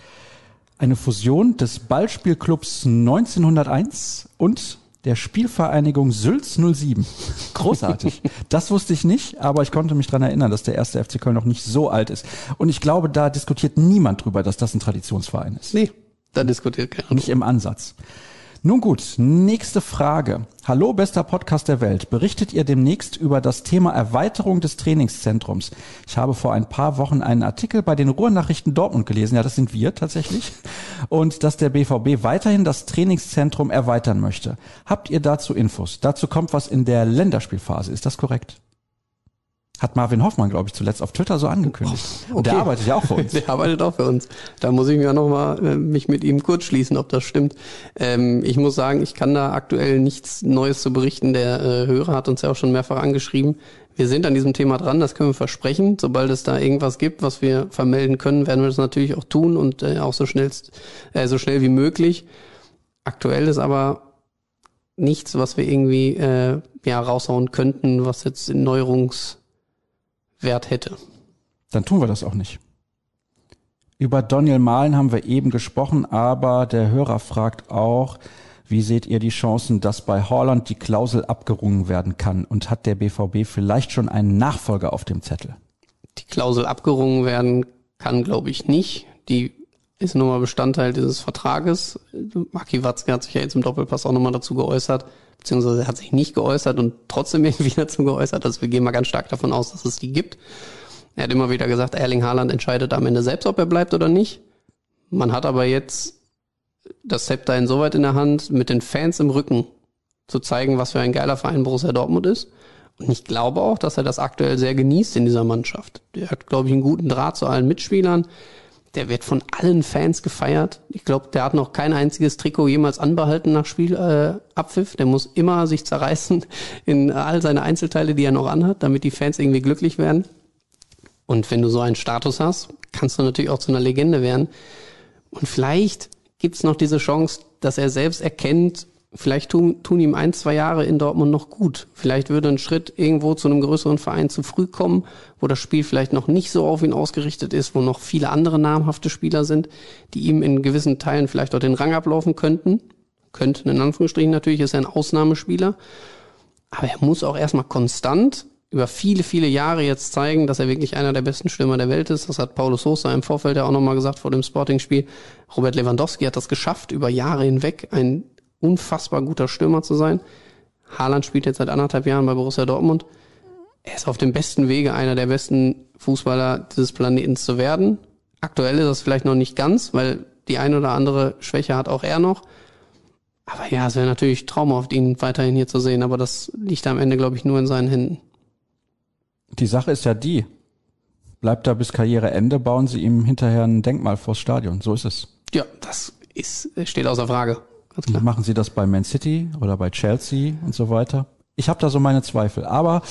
Eine Fusion des Ballspielclubs 1901 und der Spielvereinigung Sülz 07. Großartig. das wusste ich nicht, aber ich konnte mich dran erinnern, dass der erste FC Köln noch nicht so alt ist. Und ich glaube, da diskutiert niemand drüber, dass das ein Traditionsverein ist. Nee, da diskutiert keiner. Nicht im Ansatz. Nun gut, nächste Frage. Hallo, bester Podcast der Welt. Berichtet ihr demnächst über das Thema Erweiterung des Trainingszentrums? Ich habe vor ein paar Wochen einen Artikel bei den Ruhrnachrichten Dortmund gelesen. Ja, das sind wir tatsächlich. Und dass der BVB weiterhin das Trainingszentrum erweitern möchte. Habt ihr dazu Infos? Dazu kommt was in der Länderspielphase. Ist das korrekt? Hat Marvin Hoffmann, glaube ich, zuletzt auf Twitter so angekündigt. Okay. Und der arbeitet ja auch für uns. Der arbeitet auch für uns. Da muss ich mir noch mal äh, mich mit ihm kurz schließen, ob das stimmt. Ähm, ich muss sagen, ich kann da aktuell nichts Neues zu berichten. Der äh, Hörer hat uns ja auch schon mehrfach angeschrieben. Wir sind an diesem Thema dran, das können wir versprechen. Sobald es da irgendwas gibt, was wir vermelden können, werden wir das natürlich auch tun und äh, auch so schnell, äh, so schnell wie möglich. Aktuell ist aber nichts, was wir irgendwie äh, ja raushauen könnten, was jetzt in Neuerungs Wert hätte. Dann tun wir das auch nicht. Über Daniel Mahlen haben wir eben gesprochen, aber der Hörer fragt auch, wie seht ihr die Chancen, dass bei Holland die Klausel abgerungen werden kann? Und hat der BVB vielleicht schon einen Nachfolger auf dem Zettel? Die Klausel abgerungen werden kann, glaube ich, nicht. Die ist nun mal Bestandteil dieses Vertrages. Maki Watzke hat sich ja jetzt im Doppelpass auch nochmal dazu geäußert, beziehungsweise hat sich nicht geäußert und trotzdem irgendwie dazu geäußert. Also wir gehen mal ganz stark davon aus, dass es die gibt. Er hat immer wieder gesagt, Erling Haaland entscheidet am Ende selbst, ob er bleibt oder nicht. Man hat aber jetzt das Zepter insoweit in der Hand, mit den Fans im Rücken zu zeigen, was für ein geiler Verein Borussia Dortmund ist. Und ich glaube auch, dass er das aktuell sehr genießt in dieser Mannschaft. Der hat, glaube ich, einen guten Draht zu allen Mitspielern. Der wird von allen Fans gefeiert. Ich glaube, der hat noch kein einziges Trikot jemals anbehalten nach Spielabpfiff. Äh, der muss immer sich zerreißen in all seine Einzelteile, die er noch anhat, damit die Fans irgendwie glücklich werden. Und wenn du so einen Status hast, kannst du natürlich auch zu einer Legende werden. Und vielleicht gibt's noch diese Chance, dass er selbst erkennt, vielleicht tun, tun ihm ein, zwei Jahre in Dortmund noch gut. Vielleicht würde ein Schritt irgendwo zu einem größeren Verein zu früh kommen, wo das Spiel vielleicht noch nicht so auf ihn ausgerichtet ist, wo noch viele andere namhafte Spieler sind, die ihm in gewissen Teilen vielleicht auch den Rang ablaufen könnten. Könnten in Anführungsstrichen natürlich, ist er ein Ausnahmespieler. Aber er muss auch erstmal konstant über viele, viele Jahre jetzt zeigen, dass er wirklich einer der besten Stürmer der Welt ist. Das hat Paulo Sosa im Vorfeld ja auch nochmal gesagt vor dem Sporting-Spiel. Robert Lewandowski hat das geschafft, über Jahre hinweg ein unfassbar guter Stürmer zu sein. Haaland spielt jetzt seit anderthalb Jahren bei Borussia Dortmund. Er ist auf dem besten Wege, einer der besten Fußballer dieses Planetens zu werden. Aktuell ist das vielleicht noch nicht ganz, weil die ein oder andere Schwäche hat auch er noch. Aber ja, es wäre natürlich traumhaft, ihn weiterhin hier zu sehen. Aber das liegt am Ende, glaube ich, nur in seinen Händen. Die Sache ist ja die, bleibt da bis Karriereende, bauen sie ihm hinterher ein Denkmal vors Stadion. So ist es. Ja, das ist, steht außer Frage. Ganz klar. Machen Sie das bei Man City oder bei Chelsea und so weiter? Ich habe da so meine Zweifel. Aber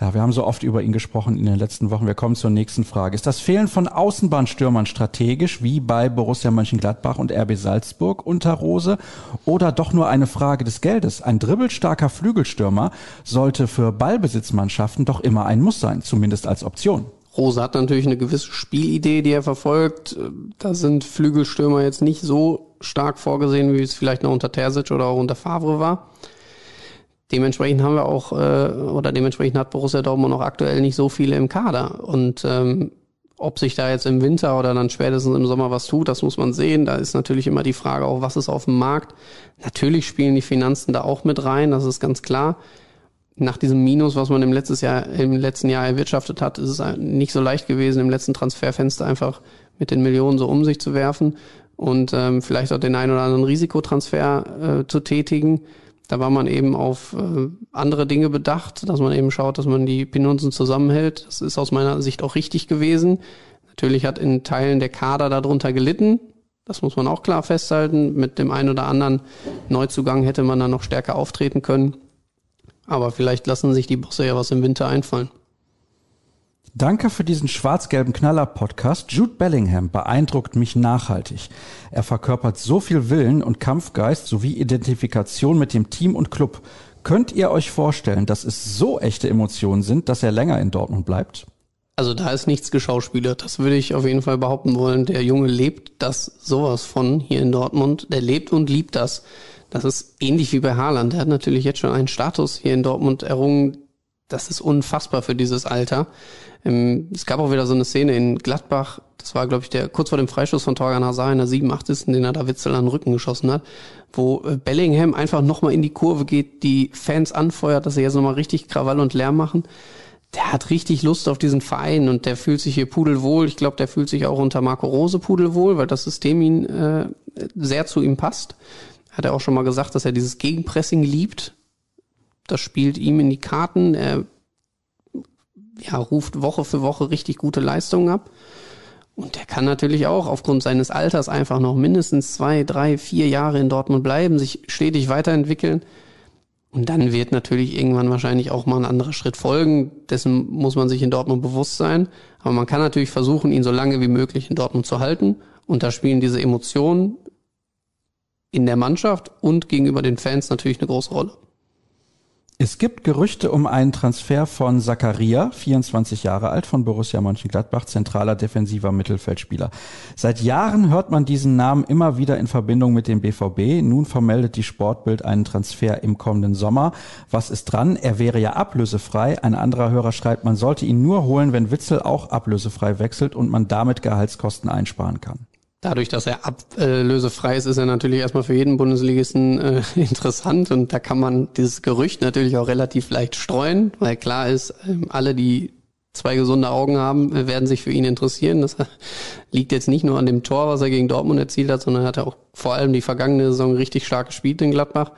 ja, wir haben so oft über ihn gesprochen in den letzten Wochen. Wir kommen zur nächsten Frage. Ist das Fehlen von Außenbahnstürmern strategisch, wie bei Borussia Mönchengladbach und RB Salzburg unter Rose, oder doch nur eine Frage des Geldes? Ein dribbelstarker Flügelstürmer sollte für Ballbesitzmannschaften doch immer ein Muss sein, zumindest als Option. Rose hat natürlich eine gewisse Spielidee, die er verfolgt. Da sind Flügelstürmer jetzt nicht so stark vorgesehen, wie es vielleicht noch unter Terzic oder auch unter Favre war. Dementsprechend haben wir auch, äh, oder dementsprechend hat Borussia Dortmund auch aktuell nicht so viele im Kader. Und ähm, ob sich da jetzt im Winter oder dann spätestens im Sommer was tut, das muss man sehen. Da ist natürlich immer die Frage auch, was ist auf dem Markt. Natürlich spielen die Finanzen da auch mit rein, das ist ganz klar nach diesem Minus, was man im, letztes Jahr, im letzten Jahr erwirtschaftet hat, ist es nicht so leicht gewesen, im letzten Transferfenster einfach mit den Millionen so um sich zu werfen und ähm, vielleicht auch den einen oder anderen Risikotransfer äh, zu tätigen. Da war man eben auf äh, andere Dinge bedacht, dass man eben schaut, dass man die Finanzen zusammenhält. Das ist aus meiner Sicht auch richtig gewesen. Natürlich hat in Teilen der Kader darunter gelitten. Das muss man auch klar festhalten. Mit dem einen oder anderen Neuzugang hätte man dann noch stärker auftreten können. Aber vielleicht lassen sich die Bosse ja was im Winter einfallen. Danke für diesen schwarz-gelben Knaller-Podcast. Jude Bellingham beeindruckt mich nachhaltig. Er verkörpert so viel Willen und Kampfgeist sowie Identifikation mit dem Team und Club. Könnt ihr euch vorstellen, dass es so echte Emotionen sind, dass er länger in Dortmund bleibt? Also da ist nichts geschauspielert. Das würde ich auf jeden Fall behaupten wollen. Der Junge lebt das sowas von hier in Dortmund. Der lebt und liebt das. Das ist ähnlich wie bei Haaland. Er hat natürlich jetzt schon einen Status hier in Dortmund errungen. Das ist unfassbar für dieses Alter. Ähm, es gab auch wieder so eine Szene in Gladbach. Das war, glaube ich, der kurz vor dem Freistoß von Torgan Hazard in der 87. den er da Witzel an den Rücken geschossen hat, wo äh, Bellingham einfach nochmal in die Kurve geht, die Fans anfeuert, dass sie jetzt nochmal richtig Krawall und Lärm machen. Der hat richtig Lust auf diesen Verein und der fühlt sich hier pudelwohl. Ich glaube, der fühlt sich auch unter Marco Rose pudelwohl, weil das System ihn äh, sehr zu ihm passt. Hat er auch schon mal gesagt, dass er dieses Gegenpressing liebt. Das spielt ihm in die Karten. Er ja, ruft Woche für Woche richtig gute Leistungen ab. Und der kann natürlich auch aufgrund seines Alters einfach noch mindestens zwei, drei, vier Jahre in Dortmund bleiben, sich stetig weiterentwickeln. Und dann wird natürlich irgendwann wahrscheinlich auch mal ein anderer Schritt folgen. Dessen muss man sich in Dortmund bewusst sein. Aber man kann natürlich versuchen, ihn so lange wie möglich in Dortmund zu halten. Und da spielen diese Emotionen in der Mannschaft und gegenüber den Fans natürlich eine große Rolle. Es gibt Gerüchte um einen Transfer von Zakaria, 24 Jahre alt, von Borussia Mönchengladbach, zentraler defensiver Mittelfeldspieler. Seit Jahren hört man diesen Namen immer wieder in Verbindung mit dem BVB. Nun vermeldet die Sportbild einen Transfer im kommenden Sommer. Was ist dran? Er wäre ja ablösefrei. Ein anderer Hörer schreibt, man sollte ihn nur holen, wenn Witzel auch ablösefrei wechselt und man damit Gehaltskosten einsparen kann. Dadurch, dass er ablösefrei ist, ist er natürlich erstmal für jeden Bundesligisten äh, interessant und da kann man dieses Gerücht natürlich auch relativ leicht streuen, weil klar ist, ähm, alle, die zwei gesunde Augen haben, äh, werden sich für ihn interessieren. Das liegt jetzt nicht nur an dem Tor, was er gegen Dortmund erzielt hat, sondern er hat auch vor allem die vergangene Saison richtig stark gespielt in Gladbach.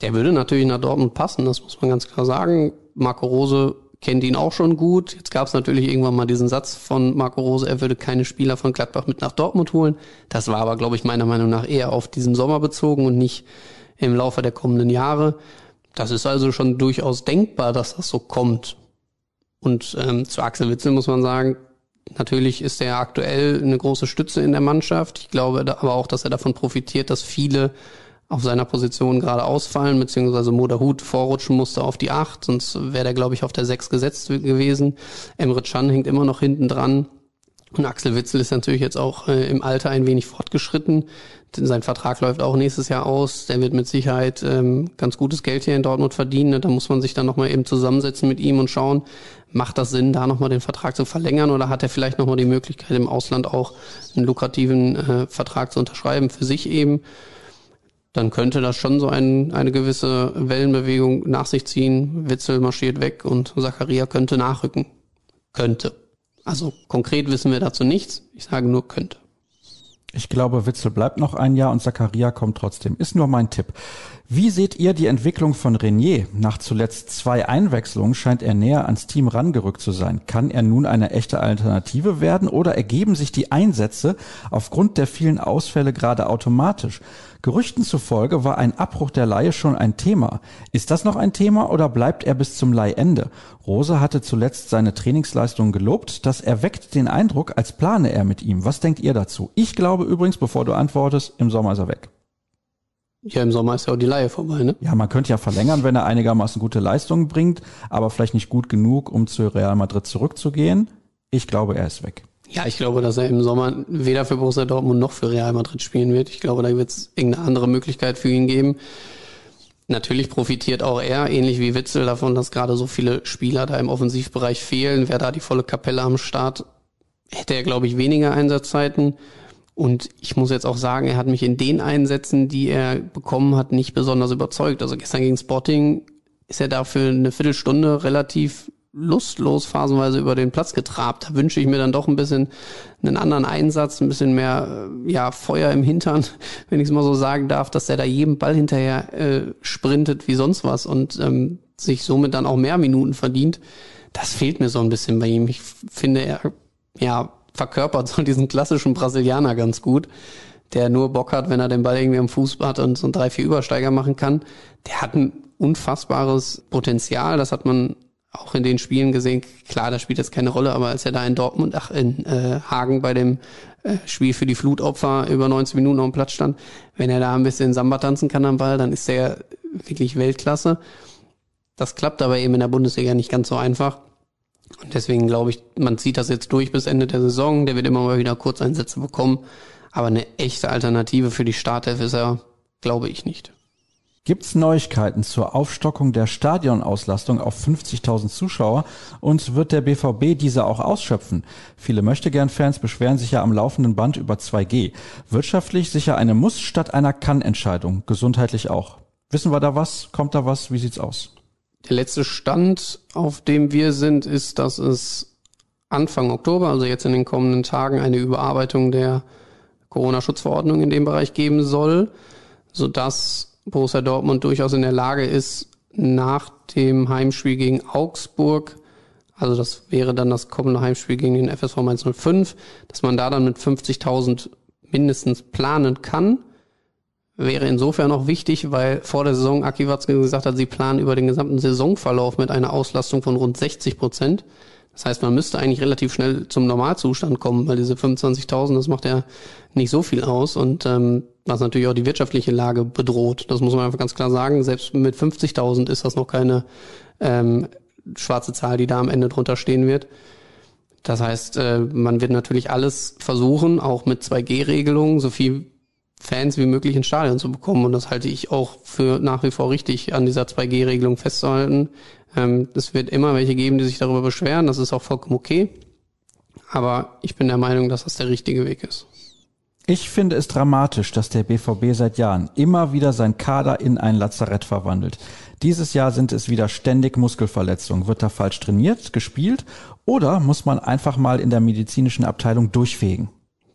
Der würde natürlich nach Dortmund passen, das muss man ganz klar sagen. Marco Rose kennt ihn auch schon gut. Jetzt gab es natürlich irgendwann mal diesen Satz von Marco Rose, er würde keine Spieler von Gladbach mit nach Dortmund holen. Das war aber, glaube ich, meiner Meinung nach eher auf diesen Sommer bezogen und nicht im Laufe der kommenden Jahre. Das ist also schon durchaus denkbar, dass das so kommt. Und ähm, zu Axel Witzel muss man sagen, natürlich ist er aktuell eine große Stütze in der Mannschaft. Ich glaube aber auch, dass er davon profitiert, dass viele auf seiner Position gerade ausfallen, beziehungsweise Moderhut vorrutschen musste auf die Acht, sonst wäre der, glaube ich, auf der Sechs gesetzt gewesen. Emre Can hängt immer noch hinten dran. Und Axel Witzel ist natürlich jetzt auch äh, im Alter ein wenig fortgeschritten. Sein Vertrag läuft auch nächstes Jahr aus. Der wird mit Sicherheit ähm, ganz gutes Geld hier in Dortmund verdienen. Da muss man sich dann nochmal eben zusammensetzen mit ihm und schauen, macht das Sinn, da nochmal den Vertrag zu verlängern oder hat er vielleicht nochmal die Möglichkeit, im Ausland auch einen lukrativen äh, Vertrag zu unterschreiben für sich eben dann könnte das schon so ein, eine gewisse Wellenbewegung nach sich ziehen. Witzel marschiert weg und Zakaria könnte nachrücken. Könnte. Also konkret wissen wir dazu nichts. Ich sage nur könnte. Ich glaube, Witzel bleibt noch ein Jahr und Zakaria kommt trotzdem. Ist nur mein Tipp. Wie seht ihr die Entwicklung von Renier? Nach zuletzt zwei Einwechslungen scheint er näher ans Team rangerückt zu sein. Kann er nun eine echte Alternative werden oder ergeben sich die Einsätze aufgrund der vielen Ausfälle gerade automatisch? Gerüchten zufolge war ein Abbruch der Leihe schon ein Thema. Ist das noch ein Thema oder bleibt er bis zum Leihende? Rose hatte zuletzt seine Trainingsleistungen gelobt. Das erweckt den Eindruck, als plane er mit ihm. Was denkt ihr dazu? Ich glaube übrigens, bevor du antwortest, im Sommer ist er weg. Ja, im Sommer ist ja auch die Leihe vorbei, ne? Ja, man könnte ja verlängern, wenn er einigermaßen gute Leistungen bringt, aber vielleicht nicht gut genug, um zu Real Madrid zurückzugehen. Ich glaube, er ist weg. Ja, ich glaube, dass er im Sommer weder für Borussia Dortmund noch für Real Madrid spielen wird. Ich glaube, da wird es irgendeine andere Möglichkeit für ihn geben. Natürlich profitiert auch er, ähnlich wie Witzel, davon, dass gerade so viele Spieler da im Offensivbereich fehlen. Wer da die volle Kapelle am Start, hätte er, glaube ich, weniger Einsatzzeiten. Und ich muss jetzt auch sagen, er hat mich in den Einsätzen, die er bekommen hat, nicht besonders überzeugt. Also gestern gegen Spotting ist er dafür eine Viertelstunde relativ lustlos phasenweise über den Platz getrabt. Da wünsche ich mir dann doch ein bisschen einen anderen Einsatz, ein bisschen mehr äh, ja Feuer im Hintern, wenn ich es mal so sagen darf, dass er da jedem Ball hinterher äh, sprintet wie sonst was und ähm, sich somit dann auch mehr Minuten verdient. Das fehlt mir so ein bisschen bei ihm. Ich finde, er ja verkörpert so diesen klassischen Brasilianer ganz gut, der nur Bock hat, wenn er den Ball irgendwie am Fuß hat und so ein drei, vier Übersteiger machen kann. Der hat ein unfassbares Potenzial. Das hat man auch in den Spielen gesehen, klar, das spielt jetzt keine Rolle, aber als er da in Dortmund, ach, in äh, Hagen bei dem äh, Spiel für die Flutopfer über 90 Minuten auf dem Platz stand, wenn er da ein bisschen Samba tanzen kann am Ball, dann ist er wirklich Weltklasse. Das klappt aber eben in der Bundesliga nicht ganz so einfach. Und deswegen glaube ich, man zieht das jetzt durch bis Ende der Saison. Der wird immer mal wieder Kurzeinsätze bekommen. Aber eine echte Alternative für die Startelf ist er, glaube ich nicht. Gibt's Neuigkeiten zur Aufstockung der Stadionauslastung auf 50.000 Zuschauer und wird der BVB diese auch ausschöpfen? Viele Möchtegern-Fans beschweren sich ja am laufenden Band über 2G. Wirtschaftlich sicher eine Muss statt einer Kann-Entscheidung, gesundheitlich auch. Wissen wir da was? Kommt da was? Wie sieht's aus? Der letzte Stand, auf dem wir sind, ist, dass es Anfang Oktober, also jetzt in den kommenden Tagen, eine Überarbeitung der Corona-Schutzverordnung in dem Bereich geben soll, sodass Borussia Dortmund durchaus in der Lage ist, nach dem Heimspiel gegen Augsburg, also das wäre dann das kommende Heimspiel gegen den FSV 105, dass man da dann mit 50.000 mindestens planen kann. Wäre insofern auch wichtig, weil vor der Saison Aki Watzke gesagt hat, sie planen über den gesamten Saisonverlauf mit einer Auslastung von rund 60 Prozent. Das heißt, man müsste eigentlich relativ schnell zum Normalzustand kommen, weil diese 25.000, das macht ja nicht so viel aus und ähm, was natürlich auch die wirtschaftliche Lage bedroht. Das muss man einfach ganz klar sagen. Selbst mit 50.000 ist das noch keine ähm, schwarze Zahl, die da am Ende drunter stehen wird. Das heißt, äh, man wird natürlich alles versuchen, auch mit 2G-Regelungen, so viel Fans wie möglich ins Stadion zu bekommen. Und das halte ich auch für nach wie vor richtig, an dieser 2G-Regelung festzuhalten. Ähm, es wird immer welche geben, die sich darüber beschweren. Das ist auch vollkommen okay. Aber ich bin der Meinung, dass das der richtige Weg ist. Ich finde es dramatisch, dass der BVB seit Jahren immer wieder sein Kader in ein Lazarett verwandelt. Dieses Jahr sind es wieder ständig Muskelverletzungen. Wird da falsch trainiert, gespielt oder muss man einfach mal in der medizinischen Abteilung durchfegen?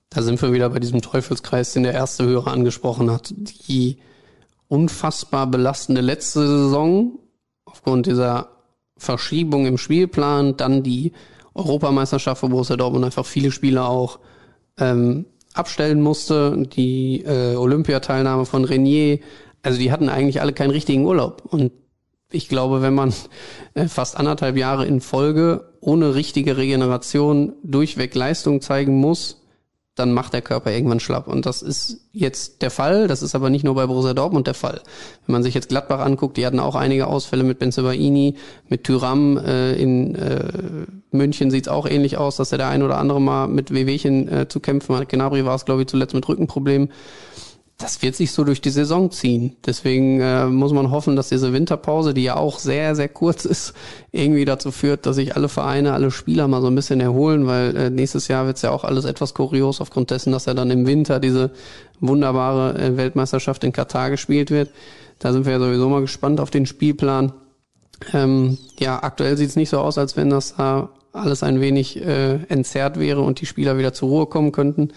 Da sind wir wieder bei diesem Teufelskreis, den der erste Hörer angesprochen hat. Die unfassbar belastende letzte Saison aufgrund dieser Verschiebung im Spielplan, dann die Europameisterschaft, wo Borussia Dortmund einfach viele Spieler auch ähm, abstellen musste, die äh, Olympiateilnahme von Renier, also die hatten eigentlich alle keinen richtigen Urlaub. Und ich glaube, wenn man äh, fast anderthalb Jahre in Folge ohne richtige Regeneration durchweg Leistung zeigen muss, dann macht der Körper irgendwann schlapp. Und das ist jetzt der Fall. Das ist aber nicht nur bei Borussia Dortmund der Fall. Wenn man sich jetzt Gladbach anguckt, die hatten auch einige Ausfälle mit Benzebaini, mit Tyram. Äh, in äh, München sieht's auch ähnlich aus, dass er der ein oder andere mal mit Wehwehchen äh, zu kämpfen hat. Gnabry war es, glaube ich, zuletzt mit Rückenproblemen das wird sich so durch die Saison ziehen. Deswegen äh, muss man hoffen, dass diese Winterpause, die ja auch sehr, sehr kurz ist, irgendwie dazu führt, dass sich alle Vereine, alle Spieler mal so ein bisschen erholen, weil äh, nächstes Jahr wird's ja auch alles etwas kurios aufgrund dessen, dass ja dann im Winter diese wunderbare äh, Weltmeisterschaft in Katar gespielt wird. Da sind wir ja sowieso mal gespannt auf den Spielplan. Ähm, ja, aktuell sieht's nicht so aus, als wenn das da alles ein wenig äh, entzerrt wäre und die Spieler wieder zur Ruhe kommen könnten.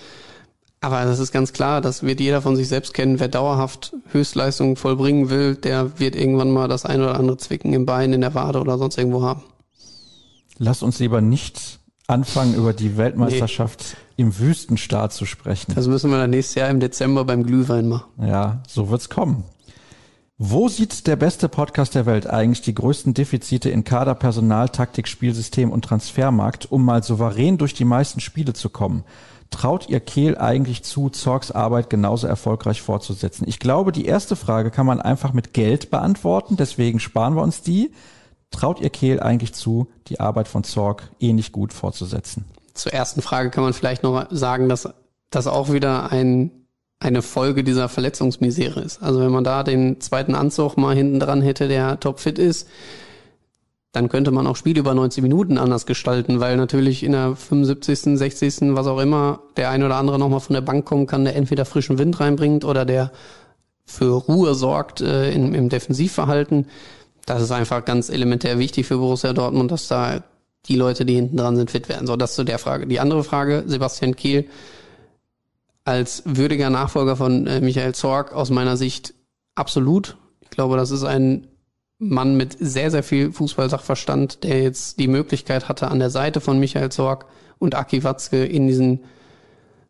Aber das ist ganz klar, das wird jeder von sich selbst kennen. Wer dauerhaft Höchstleistungen vollbringen will, der wird irgendwann mal das ein oder andere Zwicken im Bein, in der Wade oder sonst irgendwo haben. Lass uns lieber nicht anfangen, über die Weltmeisterschaft nee. im Wüstenstaat zu sprechen. Das müssen wir dann nächstes Jahr im Dezember beim Glühwein machen. Ja, so wird's kommen. Wo sieht der beste Podcast der Welt eigentlich die größten Defizite in Kader, Personal, Taktik, Spielsystem und Transfermarkt, um mal souverän durch die meisten Spiele zu kommen? Traut ihr Kehl eigentlich zu, Zorgs Arbeit genauso erfolgreich fortzusetzen? Ich glaube, die erste Frage kann man einfach mit Geld beantworten, deswegen sparen wir uns die. Traut ihr Kehl eigentlich zu, die Arbeit von Zorg ähnlich gut fortzusetzen? Zur ersten Frage kann man vielleicht noch sagen, dass das auch wieder ein, eine Folge dieser Verletzungsmisere ist. Also wenn man da den zweiten Anzug mal hinten dran hätte, der topfit ist, dann könnte man auch Spiele über 90 Minuten anders gestalten, weil natürlich in der 75., 60., was auch immer, der ein oder andere nochmal von der Bank kommen kann, der entweder frischen Wind reinbringt oder der für Ruhe sorgt äh, in, im Defensivverhalten. Das ist einfach ganz elementär wichtig für Borussia Dortmund, dass da die Leute, die hinten dran sind, fit werden. So, das zu der Frage. Die andere Frage, Sebastian Kehl als würdiger Nachfolger von äh, Michael Zorg aus meiner Sicht absolut. Ich glaube, das ist ein Mann mit sehr, sehr viel Fußballsachverstand, der jetzt die Möglichkeit hatte, an der Seite von Michael Zorg und Aki Watzke in diesen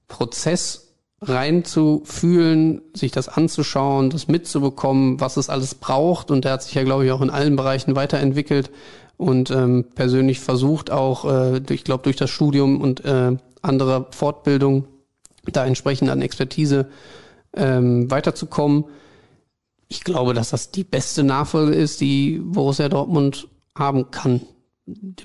Prozess reinzufühlen, sich das anzuschauen, das mitzubekommen, was es alles braucht. Und der hat sich ja, glaube ich, auch in allen Bereichen weiterentwickelt und ähm, persönlich versucht auch, äh, ich glaube, durch das Studium und äh, andere Fortbildung da entsprechend an Expertise ähm, weiterzukommen ich glaube, dass das die beste Nachfolge ist, die Borussia Dortmund haben kann.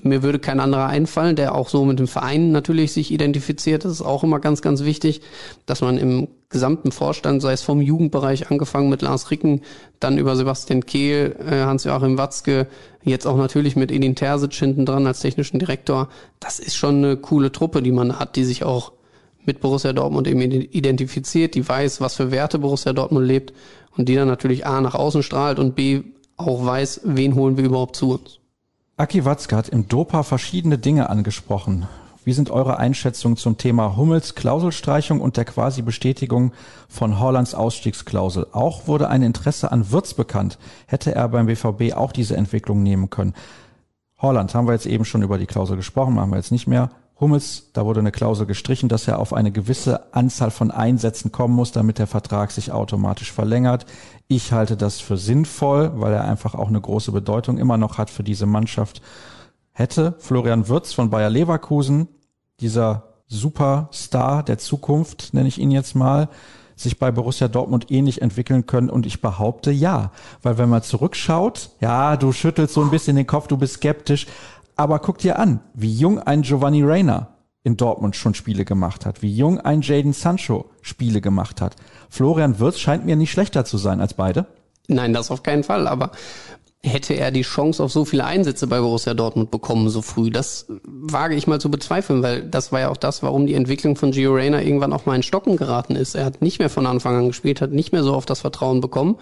Mir würde kein anderer einfallen, der auch so mit dem Verein natürlich sich identifiziert. Das ist auch immer ganz, ganz wichtig, dass man im gesamten Vorstand, sei es vom Jugendbereich angefangen mit Lars Ricken, dann über Sebastian Kehl, äh, Hans-Joachim Watzke, jetzt auch natürlich mit Edin Terzic hinten dran als technischen Direktor. Das ist schon eine coole Truppe, die man hat, die sich auch mit Borussia Dortmund eben identifiziert, die weiß, was für Werte Borussia Dortmund lebt und die dann natürlich A nach außen strahlt und B auch weiß, wen holen wir überhaupt zu uns. Aki Watzke hat im Dopa verschiedene Dinge angesprochen. Wie sind eure Einschätzungen zum Thema Hummels Klauselstreichung und der quasi Bestätigung von Hollands Ausstiegsklausel? Auch wurde ein Interesse an Wirtz bekannt. Hätte er beim BVB auch diese Entwicklung nehmen können? Holland haben wir jetzt eben schon über die Klausel gesprochen, machen wir jetzt nicht mehr. Hummels, da wurde eine Klausel gestrichen, dass er auf eine gewisse Anzahl von Einsätzen kommen muss, damit der Vertrag sich automatisch verlängert. Ich halte das für sinnvoll, weil er einfach auch eine große Bedeutung immer noch hat für diese Mannschaft. Hätte Florian Würz von Bayer Leverkusen, dieser Superstar der Zukunft, nenne ich ihn jetzt mal, sich bei Borussia Dortmund ähnlich entwickeln können? Und ich behaupte ja, weil wenn man zurückschaut, ja, du schüttelst so ein bisschen den Kopf, du bist skeptisch, aber guck dir an, wie jung ein Giovanni Reina in Dortmund schon Spiele gemacht hat, wie jung ein Jaden Sancho Spiele gemacht hat. Florian Wirtz scheint mir nicht schlechter zu sein als beide. Nein, das auf keinen Fall, aber hätte er die Chance auf so viele Einsätze bei Borussia Dortmund bekommen so früh. Das wage ich mal zu bezweifeln, weil das war ja auch das, warum die Entwicklung von Gio Reyna irgendwann auch mal in Stocken geraten ist. Er hat nicht mehr von Anfang an gespielt, hat nicht mehr so auf das Vertrauen bekommen.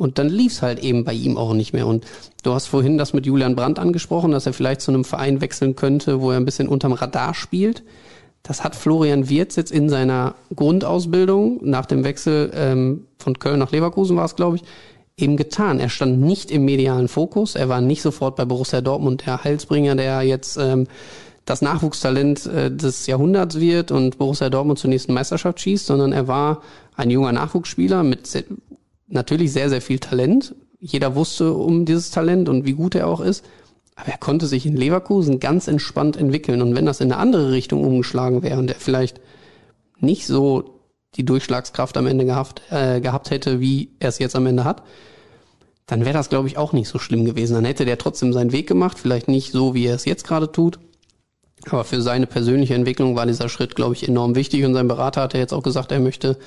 Und dann lief's halt eben bei ihm auch nicht mehr. Und du hast vorhin das mit Julian Brandt angesprochen, dass er vielleicht zu einem Verein wechseln könnte, wo er ein bisschen unterm Radar spielt. Das hat Florian Wirz jetzt in seiner Grundausbildung nach dem Wechsel ähm, von Köln nach Leverkusen war es, glaube ich, eben getan. Er stand nicht im medialen Fokus. Er war nicht sofort bei Borussia Dortmund der Heilsbringer, der jetzt ähm, das Nachwuchstalent äh, des Jahrhunderts wird und Borussia Dortmund zur nächsten Meisterschaft schießt, sondern er war ein junger Nachwuchsspieler mit natürlich sehr, sehr viel Talent. Jeder wusste um dieses Talent und wie gut er auch ist. Aber er konnte sich in Leverkusen ganz entspannt entwickeln. Und wenn das in eine andere Richtung umgeschlagen wäre und er vielleicht nicht so die Durchschlagskraft am Ende gehabt, äh, gehabt hätte, wie er es jetzt am Ende hat, dann wäre das, glaube ich, auch nicht so schlimm gewesen. Dann hätte der trotzdem seinen Weg gemacht, vielleicht nicht so, wie er es jetzt gerade tut. Aber für seine persönliche Entwicklung war dieser Schritt, glaube ich, enorm wichtig. Und sein Berater hat ja jetzt auch gesagt, er möchte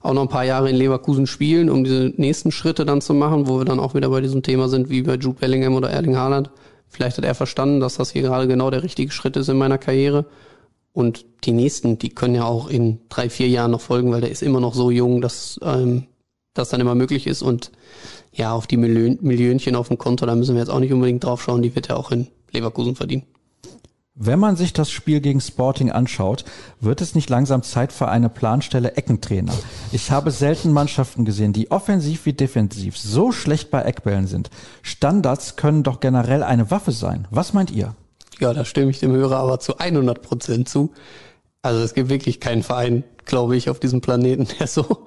auch noch ein paar Jahre in Leverkusen spielen, um diese nächsten Schritte dann zu machen, wo wir dann auch wieder bei diesem Thema sind, wie bei Jude Bellingham oder Erling Haaland. Vielleicht hat er verstanden, dass das hier gerade genau der richtige Schritt ist in meiner Karriere. Und die nächsten, die können ja auch in drei, vier Jahren noch folgen, weil der ist immer noch so jung, dass ähm, das dann immer möglich ist. Und ja, auf die Millionchen auf dem Konto, da müssen wir jetzt auch nicht unbedingt drauf schauen, die wird er auch in Leverkusen verdienen. Wenn man sich das Spiel gegen Sporting anschaut, wird es nicht langsam Zeit für eine Planstelle Eckentrainer. Ich habe selten Mannschaften gesehen, die offensiv wie defensiv so schlecht bei Eckbällen sind. Standards können doch generell eine Waffe sein. Was meint ihr? Ja, da stimme ich dem Hörer aber zu 100 Prozent zu. Also es gibt wirklich keinen Verein, glaube ich, auf diesem Planeten, der so,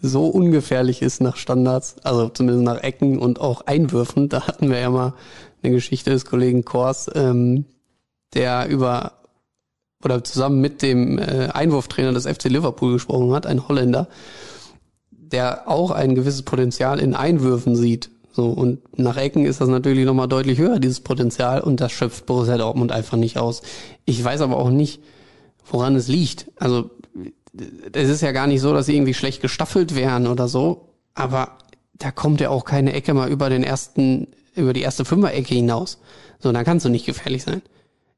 so ungefährlich ist nach Standards, also zumindest nach Ecken und auch Einwürfen. Da hatten wir ja mal eine Geschichte des Kollegen Kors, ähm, der über oder zusammen mit dem äh, Einwurftrainer des FC Liverpool gesprochen hat, ein Holländer, der auch ein gewisses Potenzial in Einwürfen sieht. So, und nach Ecken ist das natürlich nochmal deutlich höher, dieses Potenzial, und das schöpft Borussia Dortmund einfach nicht aus. Ich weiß aber auch nicht, woran es liegt. Also, es ist ja gar nicht so, dass sie irgendwie schlecht gestaffelt wären oder so, aber da kommt ja auch keine Ecke mal über den ersten, über die erste Fünfer-Ecke hinaus. So, dann kannst du nicht gefährlich sein.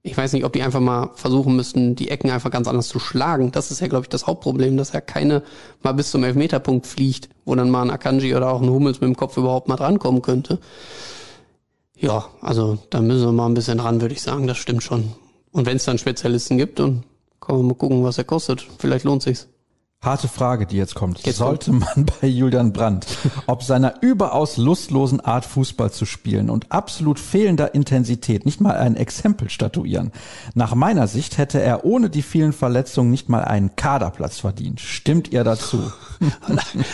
Ich weiß nicht, ob die einfach mal versuchen müssten, die Ecken einfach ganz anders zu schlagen. Das ist ja, glaube ich, das Hauptproblem, dass er keine mal bis zum Elfmeterpunkt fliegt, wo dann mal ein Akanji oder auch ein Hummels mit dem Kopf überhaupt mal drankommen könnte. Ja, also da müssen wir mal ein bisschen ran, würde ich sagen. Das stimmt schon. Und wenn es dann Spezialisten gibt, dann kann man mal gucken, was er kostet. Vielleicht lohnt sich's. Harte Frage, die jetzt kommt. Jetzt Sollte man bei Julian Brandt, ob seiner überaus lustlosen Art Fußball zu spielen und absolut fehlender Intensität nicht mal ein Exempel statuieren? Nach meiner Sicht hätte er ohne die vielen Verletzungen nicht mal einen Kaderplatz verdient. Stimmt ihr dazu?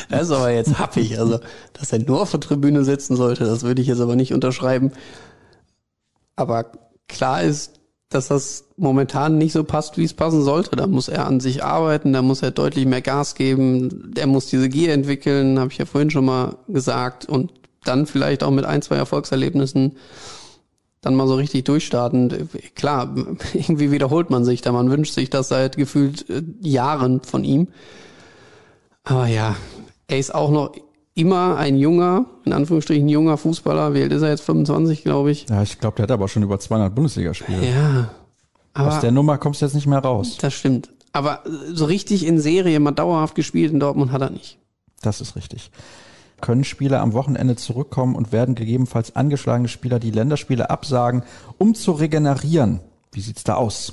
das ist aber jetzt happig. Also, dass er nur auf der Tribüne sitzen sollte, das würde ich jetzt aber nicht unterschreiben. Aber klar ist, dass das momentan nicht so passt, wie es passen sollte. Da muss er an sich arbeiten, da muss er deutlich mehr Gas geben, er muss diese Gier entwickeln, habe ich ja vorhin schon mal gesagt, und dann vielleicht auch mit ein, zwei Erfolgserlebnissen dann mal so richtig durchstarten. Klar, irgendwie wiederholt man sich da, man wünscht sich das seit gefühlt äh, Jahren von ihm. Aber ja, er ist auch noch immer ein junger, in Anführungsstrichen junger Fußballer. Wie alt ist er jetzt? 25, glaube ich. Ja, ich glaube, der hat aber schon über 200 Bundesligaspiele. Ja. Aus der Nummer kommst du jetzt nicht mehr raus. Das stimmt. Aber so richtig in Serie mal dauerhaft gespielt in Dortmund hat er nicht. Das ist richtig. Können Spieler am Wochenende zurückkommen und werden gegebenenfalls angeschlagene Spieler die Länderspiele absagen, um zu regenerieren? Wie sieht's da aus?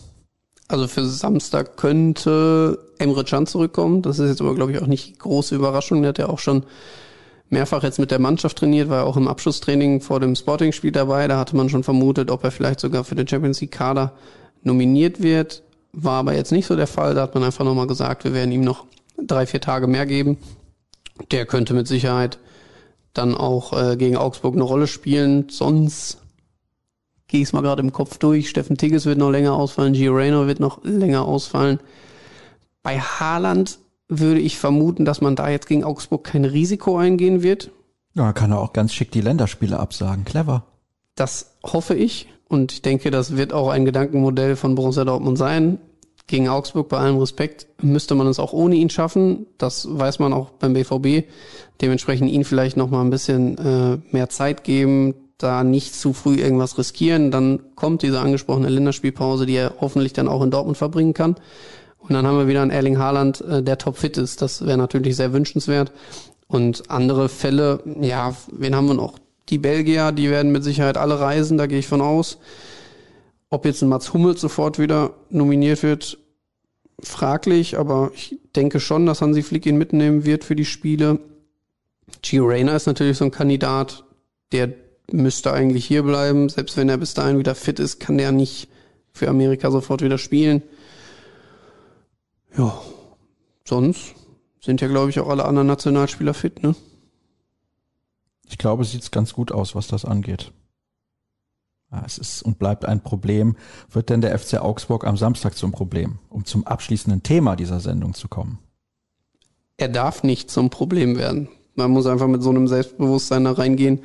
Also für Samstag könnte Emre Can zurückkommen. Das ist jetzt aber, glaube ich, auch nicht große Überraschung. Der hat ja auch schon mehrfach jetzt mit der Mannschaft trainiert, war auch im Abschlusstraining vor dem Sporting-Spiel dabei. Da hatte man schon vermutet, ob er vielleicht sogar für den Champions League-Kader nominiert wird. War aber jetzt nicht so der Fall. Da hat man einfach nochmal gesagt, wir werden ihm noch drei, vier Tage mehr geben. Der könnte mit Sicherheit dann auch äh, gegen Augsburg eine Rolle spielen. Sonst gehe ich es mal gerade im Kopf durch. Steffen Tigges wird noch länger ausfallen, Gio Reyna wird noch länger ausfallen. Bei Haaland würde ich vermuten, dass man da jetzt gegen Augsburg kein Risiko eingehen wird. Ja, kann er auch ganz schick die Länderspiele absagen. Clever. Das hoffe ich. Und ich denke, das wird auch ein Gedankenmodell von Borussia Dortmund sein. Gegen Augsburg, bei allem Respekt, müsste man es auch ohne ihn schaffen. Das weiß man auch beim BVB. Dementsprechend ihn vielleicht noch mal ein bisschen äh, mehr Zeit geben, da nicht zu früh irgendwas riskieren. Dann kommt diese angesprochene Länderspielpause, die er hoffentlich dann auch in Dortmund verbringen kann. Und dann haben wir wieder einen Erling Haaland, äh, der topfit ist. Das wäre natürlich sehr wünschenswert. Und andere Fälle, ja, wen haben wir noch? Die Belgier, die werden mit Sicherheit alle reisen, da gehe ich von aus. Ob jetzt ein Mats Hummels sofort wieder nominiert wird, fraglich, aber ich denke schon, dass Hansi Flick ihn mitnehmen wird für die Spiele. Gio Reyna ist natürlich so ein Kandidat, der müsste eigentlich hier bleiben. Selbst wenn er bis dahin wieder fit ist, kann der nicht für Amerika sofort wieder spielen. Ja, sonst sind ja, glaube ich, auch alle anderen Nationalspieler fit, ne? Ich glaube, es sieht ganz gut aus, was das angeht. Ja, es ist und bleibt ein Problem. Wird denn der FC Augsburg am Samstag zum Problem, um zum abschließenden Thema dieser Sendung zu kommen? Er darf nicht zum Problem werden. Man muss einfach mit so einem Selbstbewusstsein da reingehen,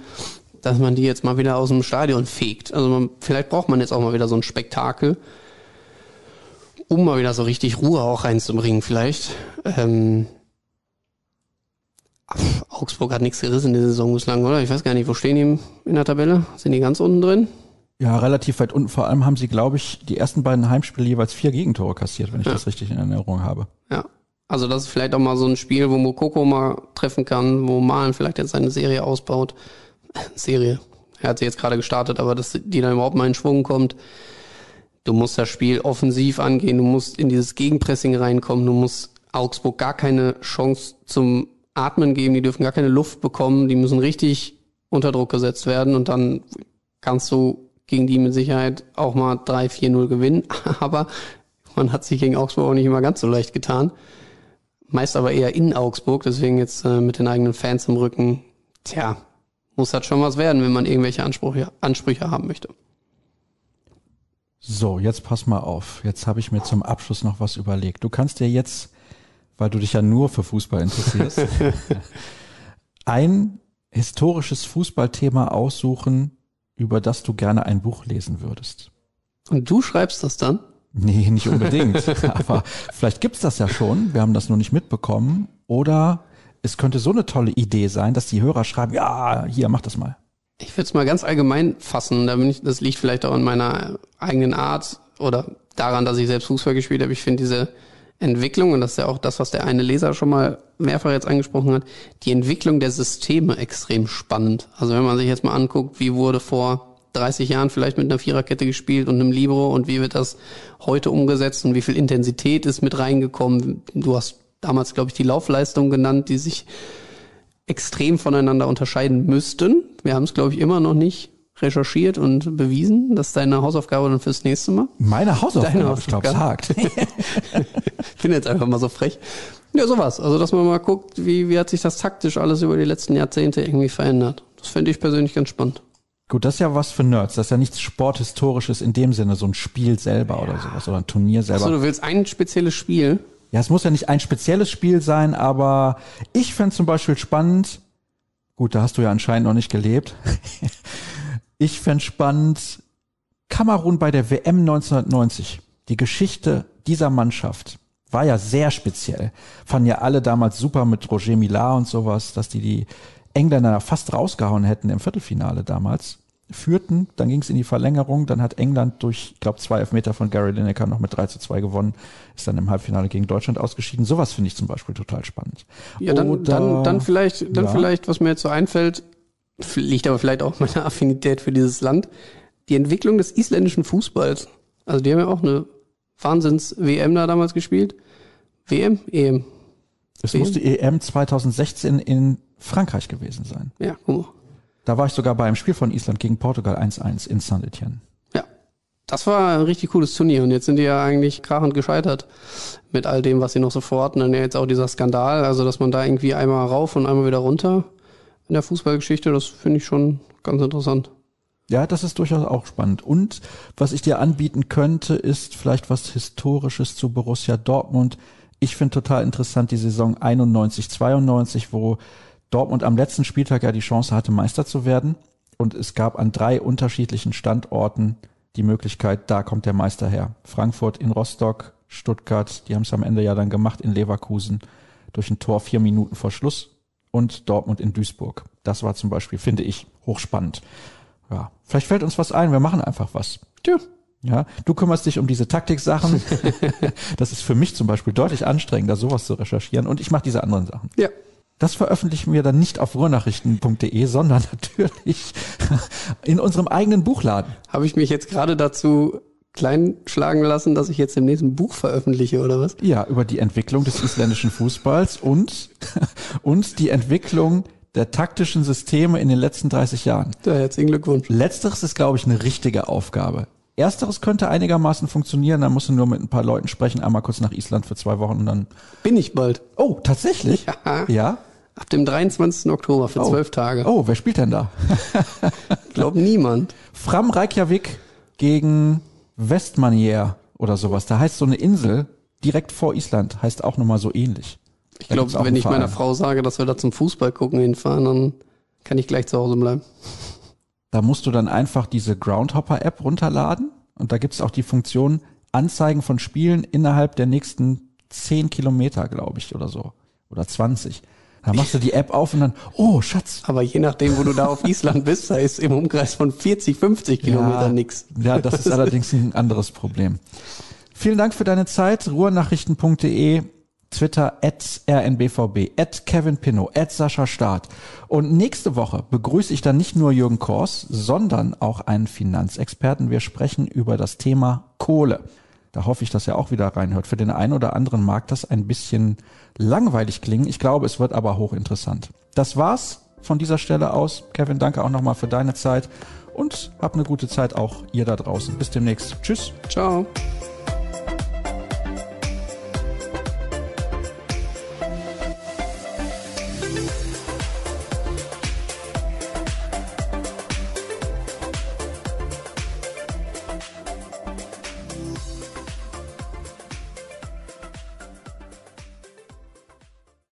dass man die jetzt mal wieder aus dem Stadion fegt. Also man, vielleicht braucht man jetzt auch mal wieder so ein Spektakel, um mal wieder so richtig Ruhe auch reinzubringen vielleicht. Ähm, Augsburg hat nichts gerissen in der Saison bislang, oder? Ich weiß gar nicht, wo stehen die in der Tabelle? Sind die ganz unten drin? Ja, relativ weit unten. Vor allem haben sie, glaube ich, die ersten beiden Heimspiele jeweils vier Gegentore kassiert, wenn ich ja. das richtig in Erinnerung habe. Ja. Also das ist vielleicht auch mal so ein Spiel, wo Mokoko mal treffen kann, wo Malen vielleicht jetzt seine Serie ausbaut. Serie. Er hat sie jetzt gerade gestartet, aber dass die dann überhaupt mal in Schwung kommt. Du musst das Spiel offensiv angehen, du musst in dieses Gegenpressing reinkommen, du musst Augsburg gar keine Chance zum Atmen geben, die dürfen gar keine Luft bekommen, die müssen richtig unter Druck gesetzt werden und dann kannst du gegen die mit Sicherheit auch mal 3-4-0 gewinnen. Aber man hat sich gegen Augsburg auch nicht immer ganz so leicht getan. Meist aber eher in Augsburg, deswegen jetzt äh, mit den eigenen Fans im Rücken. Tja, muss halt schon was werden, wenn man irgendwelche Ansprüche, Ansprüche haben möchte. So, jetzt pass mal auf. Jetzt habe ich mir zum Abschluss noch was überlegt. Du kannst dir jetzt weil du dich ja nur für Fußball interessierst, ein historisches Fußballthema aussuchen, über das du gerne ein Buch lesen würdest. Und du schreibst das dann? Nee, nicht unbedingt. Aber vielleicht gibt's das ja schon. Wir haben das nur nicht mitbekommen. Oder es könnte so eine tolle Idee sein, dass die Hörer schreiben, ja, hier, mach das mal. Ich würde es mal ganz allgemein fassen. Da bin ich, das liegt vielleicht auch in meiner eigenen Art oder daran, dass ich selbst Fußball gespielt habe. Ich finde diese Entwicklung, und das ist ja auch das, was der eine Leser schon mal mehrfach jetzt angesprochen hat, die Entwicklung der Systeme extrem spannend. Also wenn man sich jetzt mal anguckt, wie wurde vor 30 Jahren vielleicht mit einer Viererkette gespielt und einem Libro und wie wird das heute umgesetzt und wie viel Intensität ist mit reingekommen. Du hast damals, glaube ich, die Laufleistung genannt, die sich extrem voneinander unterscheiden müssten. Wir haben es, glaube ich, immer noch nicht recherchiert und bewiesen. Das ist deine Hausaufgabe dann fürs nächste Mal. Meine Hausaufgabe, deine Hausaufgabe. ich glaube, hakt. ich bin jetzt einfach mal so frech. Ja, sowas. Also, dass man mal guckt, wie, wie hat sich das taktisch alles über die letzten Jahrzehnte irgendwie verändert. Das finde ich persönlich ganz spannend. Gut, das ist ja was für Nerds. Das ist ja nichts Sporthistorisches in dem Sinne, so ein Spiel selber oder sowas oder ein Turnier selber. Also du willst ein spezielles Spiel? Ja, es muss ja nicht ein spezielles Spiel sein, aber ich fände zum Beispiel spannend, gut, da hast du ja anscheinend noch nicht gelebt. Ich fände spannend, Kamerun bei der WM 1990. Die Geschichte dieser Mannschaft war ja sehr speziell. Fanden ja alle damals super mit Roger Millar und sowas, dass die die Engländer fast rausgehauen hätten im Viertelfinale damals. Führten, dann ging es in die Verlängerung, dann hat England durch, ich glaube, zwei Elfmeter von Gary Lineker noch mit 3 zu 2 gewonnen, ist dann im Halbfinale gegen Deutschland ausgeschieden. Sowas finde ich zum Beispiel total spannend. Ja, dann, Oder, dann, dann vielleicht, dann ja. vielleicht, was mir jetzt so einfällt, liegt aber vielleicht auch meine Affinität für dieses Land, die Entwicklung des isländischen Fußballs. Also die haben ja auch eine Wahnsinns-WM da damals gespielt. WM? EM? Es WM? musste EM 2016 in Frankreich gewesen sein. Ja, guck mal. Da war ich sogar bei einem Spiel von Island gegen Portugal 1-1 in Saint-Etienne. Ja, das war ein richtig cooles Turnier und jetzt sind die ja eigentlich krachend gescheitert mit all dem, was sie noch so vorhatten. Und jetzt auch dieser Skandal, also dass man da irgendwie einmal rauf und einmal wieder runter in der Fußballgeschichte. Das finde ich schon ganz interessant. Ja, das ist durchaus auch spannend. Und was ich dir anbieten könnte, ist vielleicht was Historisches zu Borussia Dortmund. Ich finde total interessant die Saison 91, 92, wo Dortmund am letzten Spieltag ja die Chance hatte, Meister zu werden. Und es gab an drei unterschiedlichen Standorten die Möglichkeit, da kommt der Meister her. Frankfurt in Rostock, Stuttgart, die haben es am Ende ja dann gemacht in Leverkusen durch ein Tor vier Minuten vor Schluss und Dortmund in Duisburg. Das war zum Beispiel, finde ich, hochspannend. Ja, vielleicht fällt uns was ein, wir machen einfach was. Tja. Ja, du kümmerst dich um diese Taktiksachen. das ist für mich zum Beispiel deutlich anstrengender, sowas zu recherchieren. Und ich mache diese anderen Sachen. Ja. Das veröffentlichen wir dann nicht auf ruhrnachrichten.de, sondern natürlich in unserem eigenen Buchladen. Habe ich mich jetzt gerade dazu klein schlagen lassen, dass ich jetzt demnächst ein Buch veröffentliche oder was? Ja, über die Entwicklung des isländischen Fußballs und, und die Entwicklung der taktischen Systeme in den letzten 30 Jahren. Ja, herzlichen Glückwunsch. Letzteres ist, glaube ich, eine richtige Aufgabe. Ersteres könnte einigermaßen funktionieren, da musst du nur mit ein paar Leuten sprechen, einmal kurz nach Island für zwei Wochen und dann. Bin ich bald. Oh, tatsächlich? Ja. Ja? Ab dem 23. Oktober für zwölf Tage. Oh, wer spielt denn da? Glaubt niemand. Fram Reykjavik gegen Westmanier oder sowas. Da heißt so eine Insel direkt vor Island, heißt auch nochmal so ähnlich. Ich glaube, wenn ich meiner. Frau sage, dass wir da zum Fußball gucken hinfahren, dann kann ich gleich zu Hause bleiben. Da musst du dann einfach diese Groundhopper-App runterladen und da gibt's auch die Funktion Anzeigen von Spielen innerhalb der nächsten 10 Kilometer, glaube ich, oder so. Oder 20. Da machst du die App auf und dann, oh, Schatz. Aber je nachdem, wo du da auf Island bist, da ist im Umkreis von 40, 50 Kilometern nix. Ja, das ist allerdings ein anderes Problem. Vielen Dank für deine Zeit. Ruhrnachrichten.de, Twitter at rnbvb, at Kevin Pinnow, at Sascha Staat. Und nächste Woche begrüße ich dann nicht nur Jürgen Kors, sondern auch einen Finanzexperten. Wir sprechen über das Thema Kohle. Da hoffe ich, dass er auch wieder reinhört. Für den einen oder anderen mag das ein bisschen langweilig klingen. Ich glaube, es wird aber hochinteressant. Das war's von dieser Stelle aus. Kevin, danke auch nochmal für deine Zeit und habt eine gute Zeit auch ihr da draußen. Bis demnächst. Tschüss. Ciao.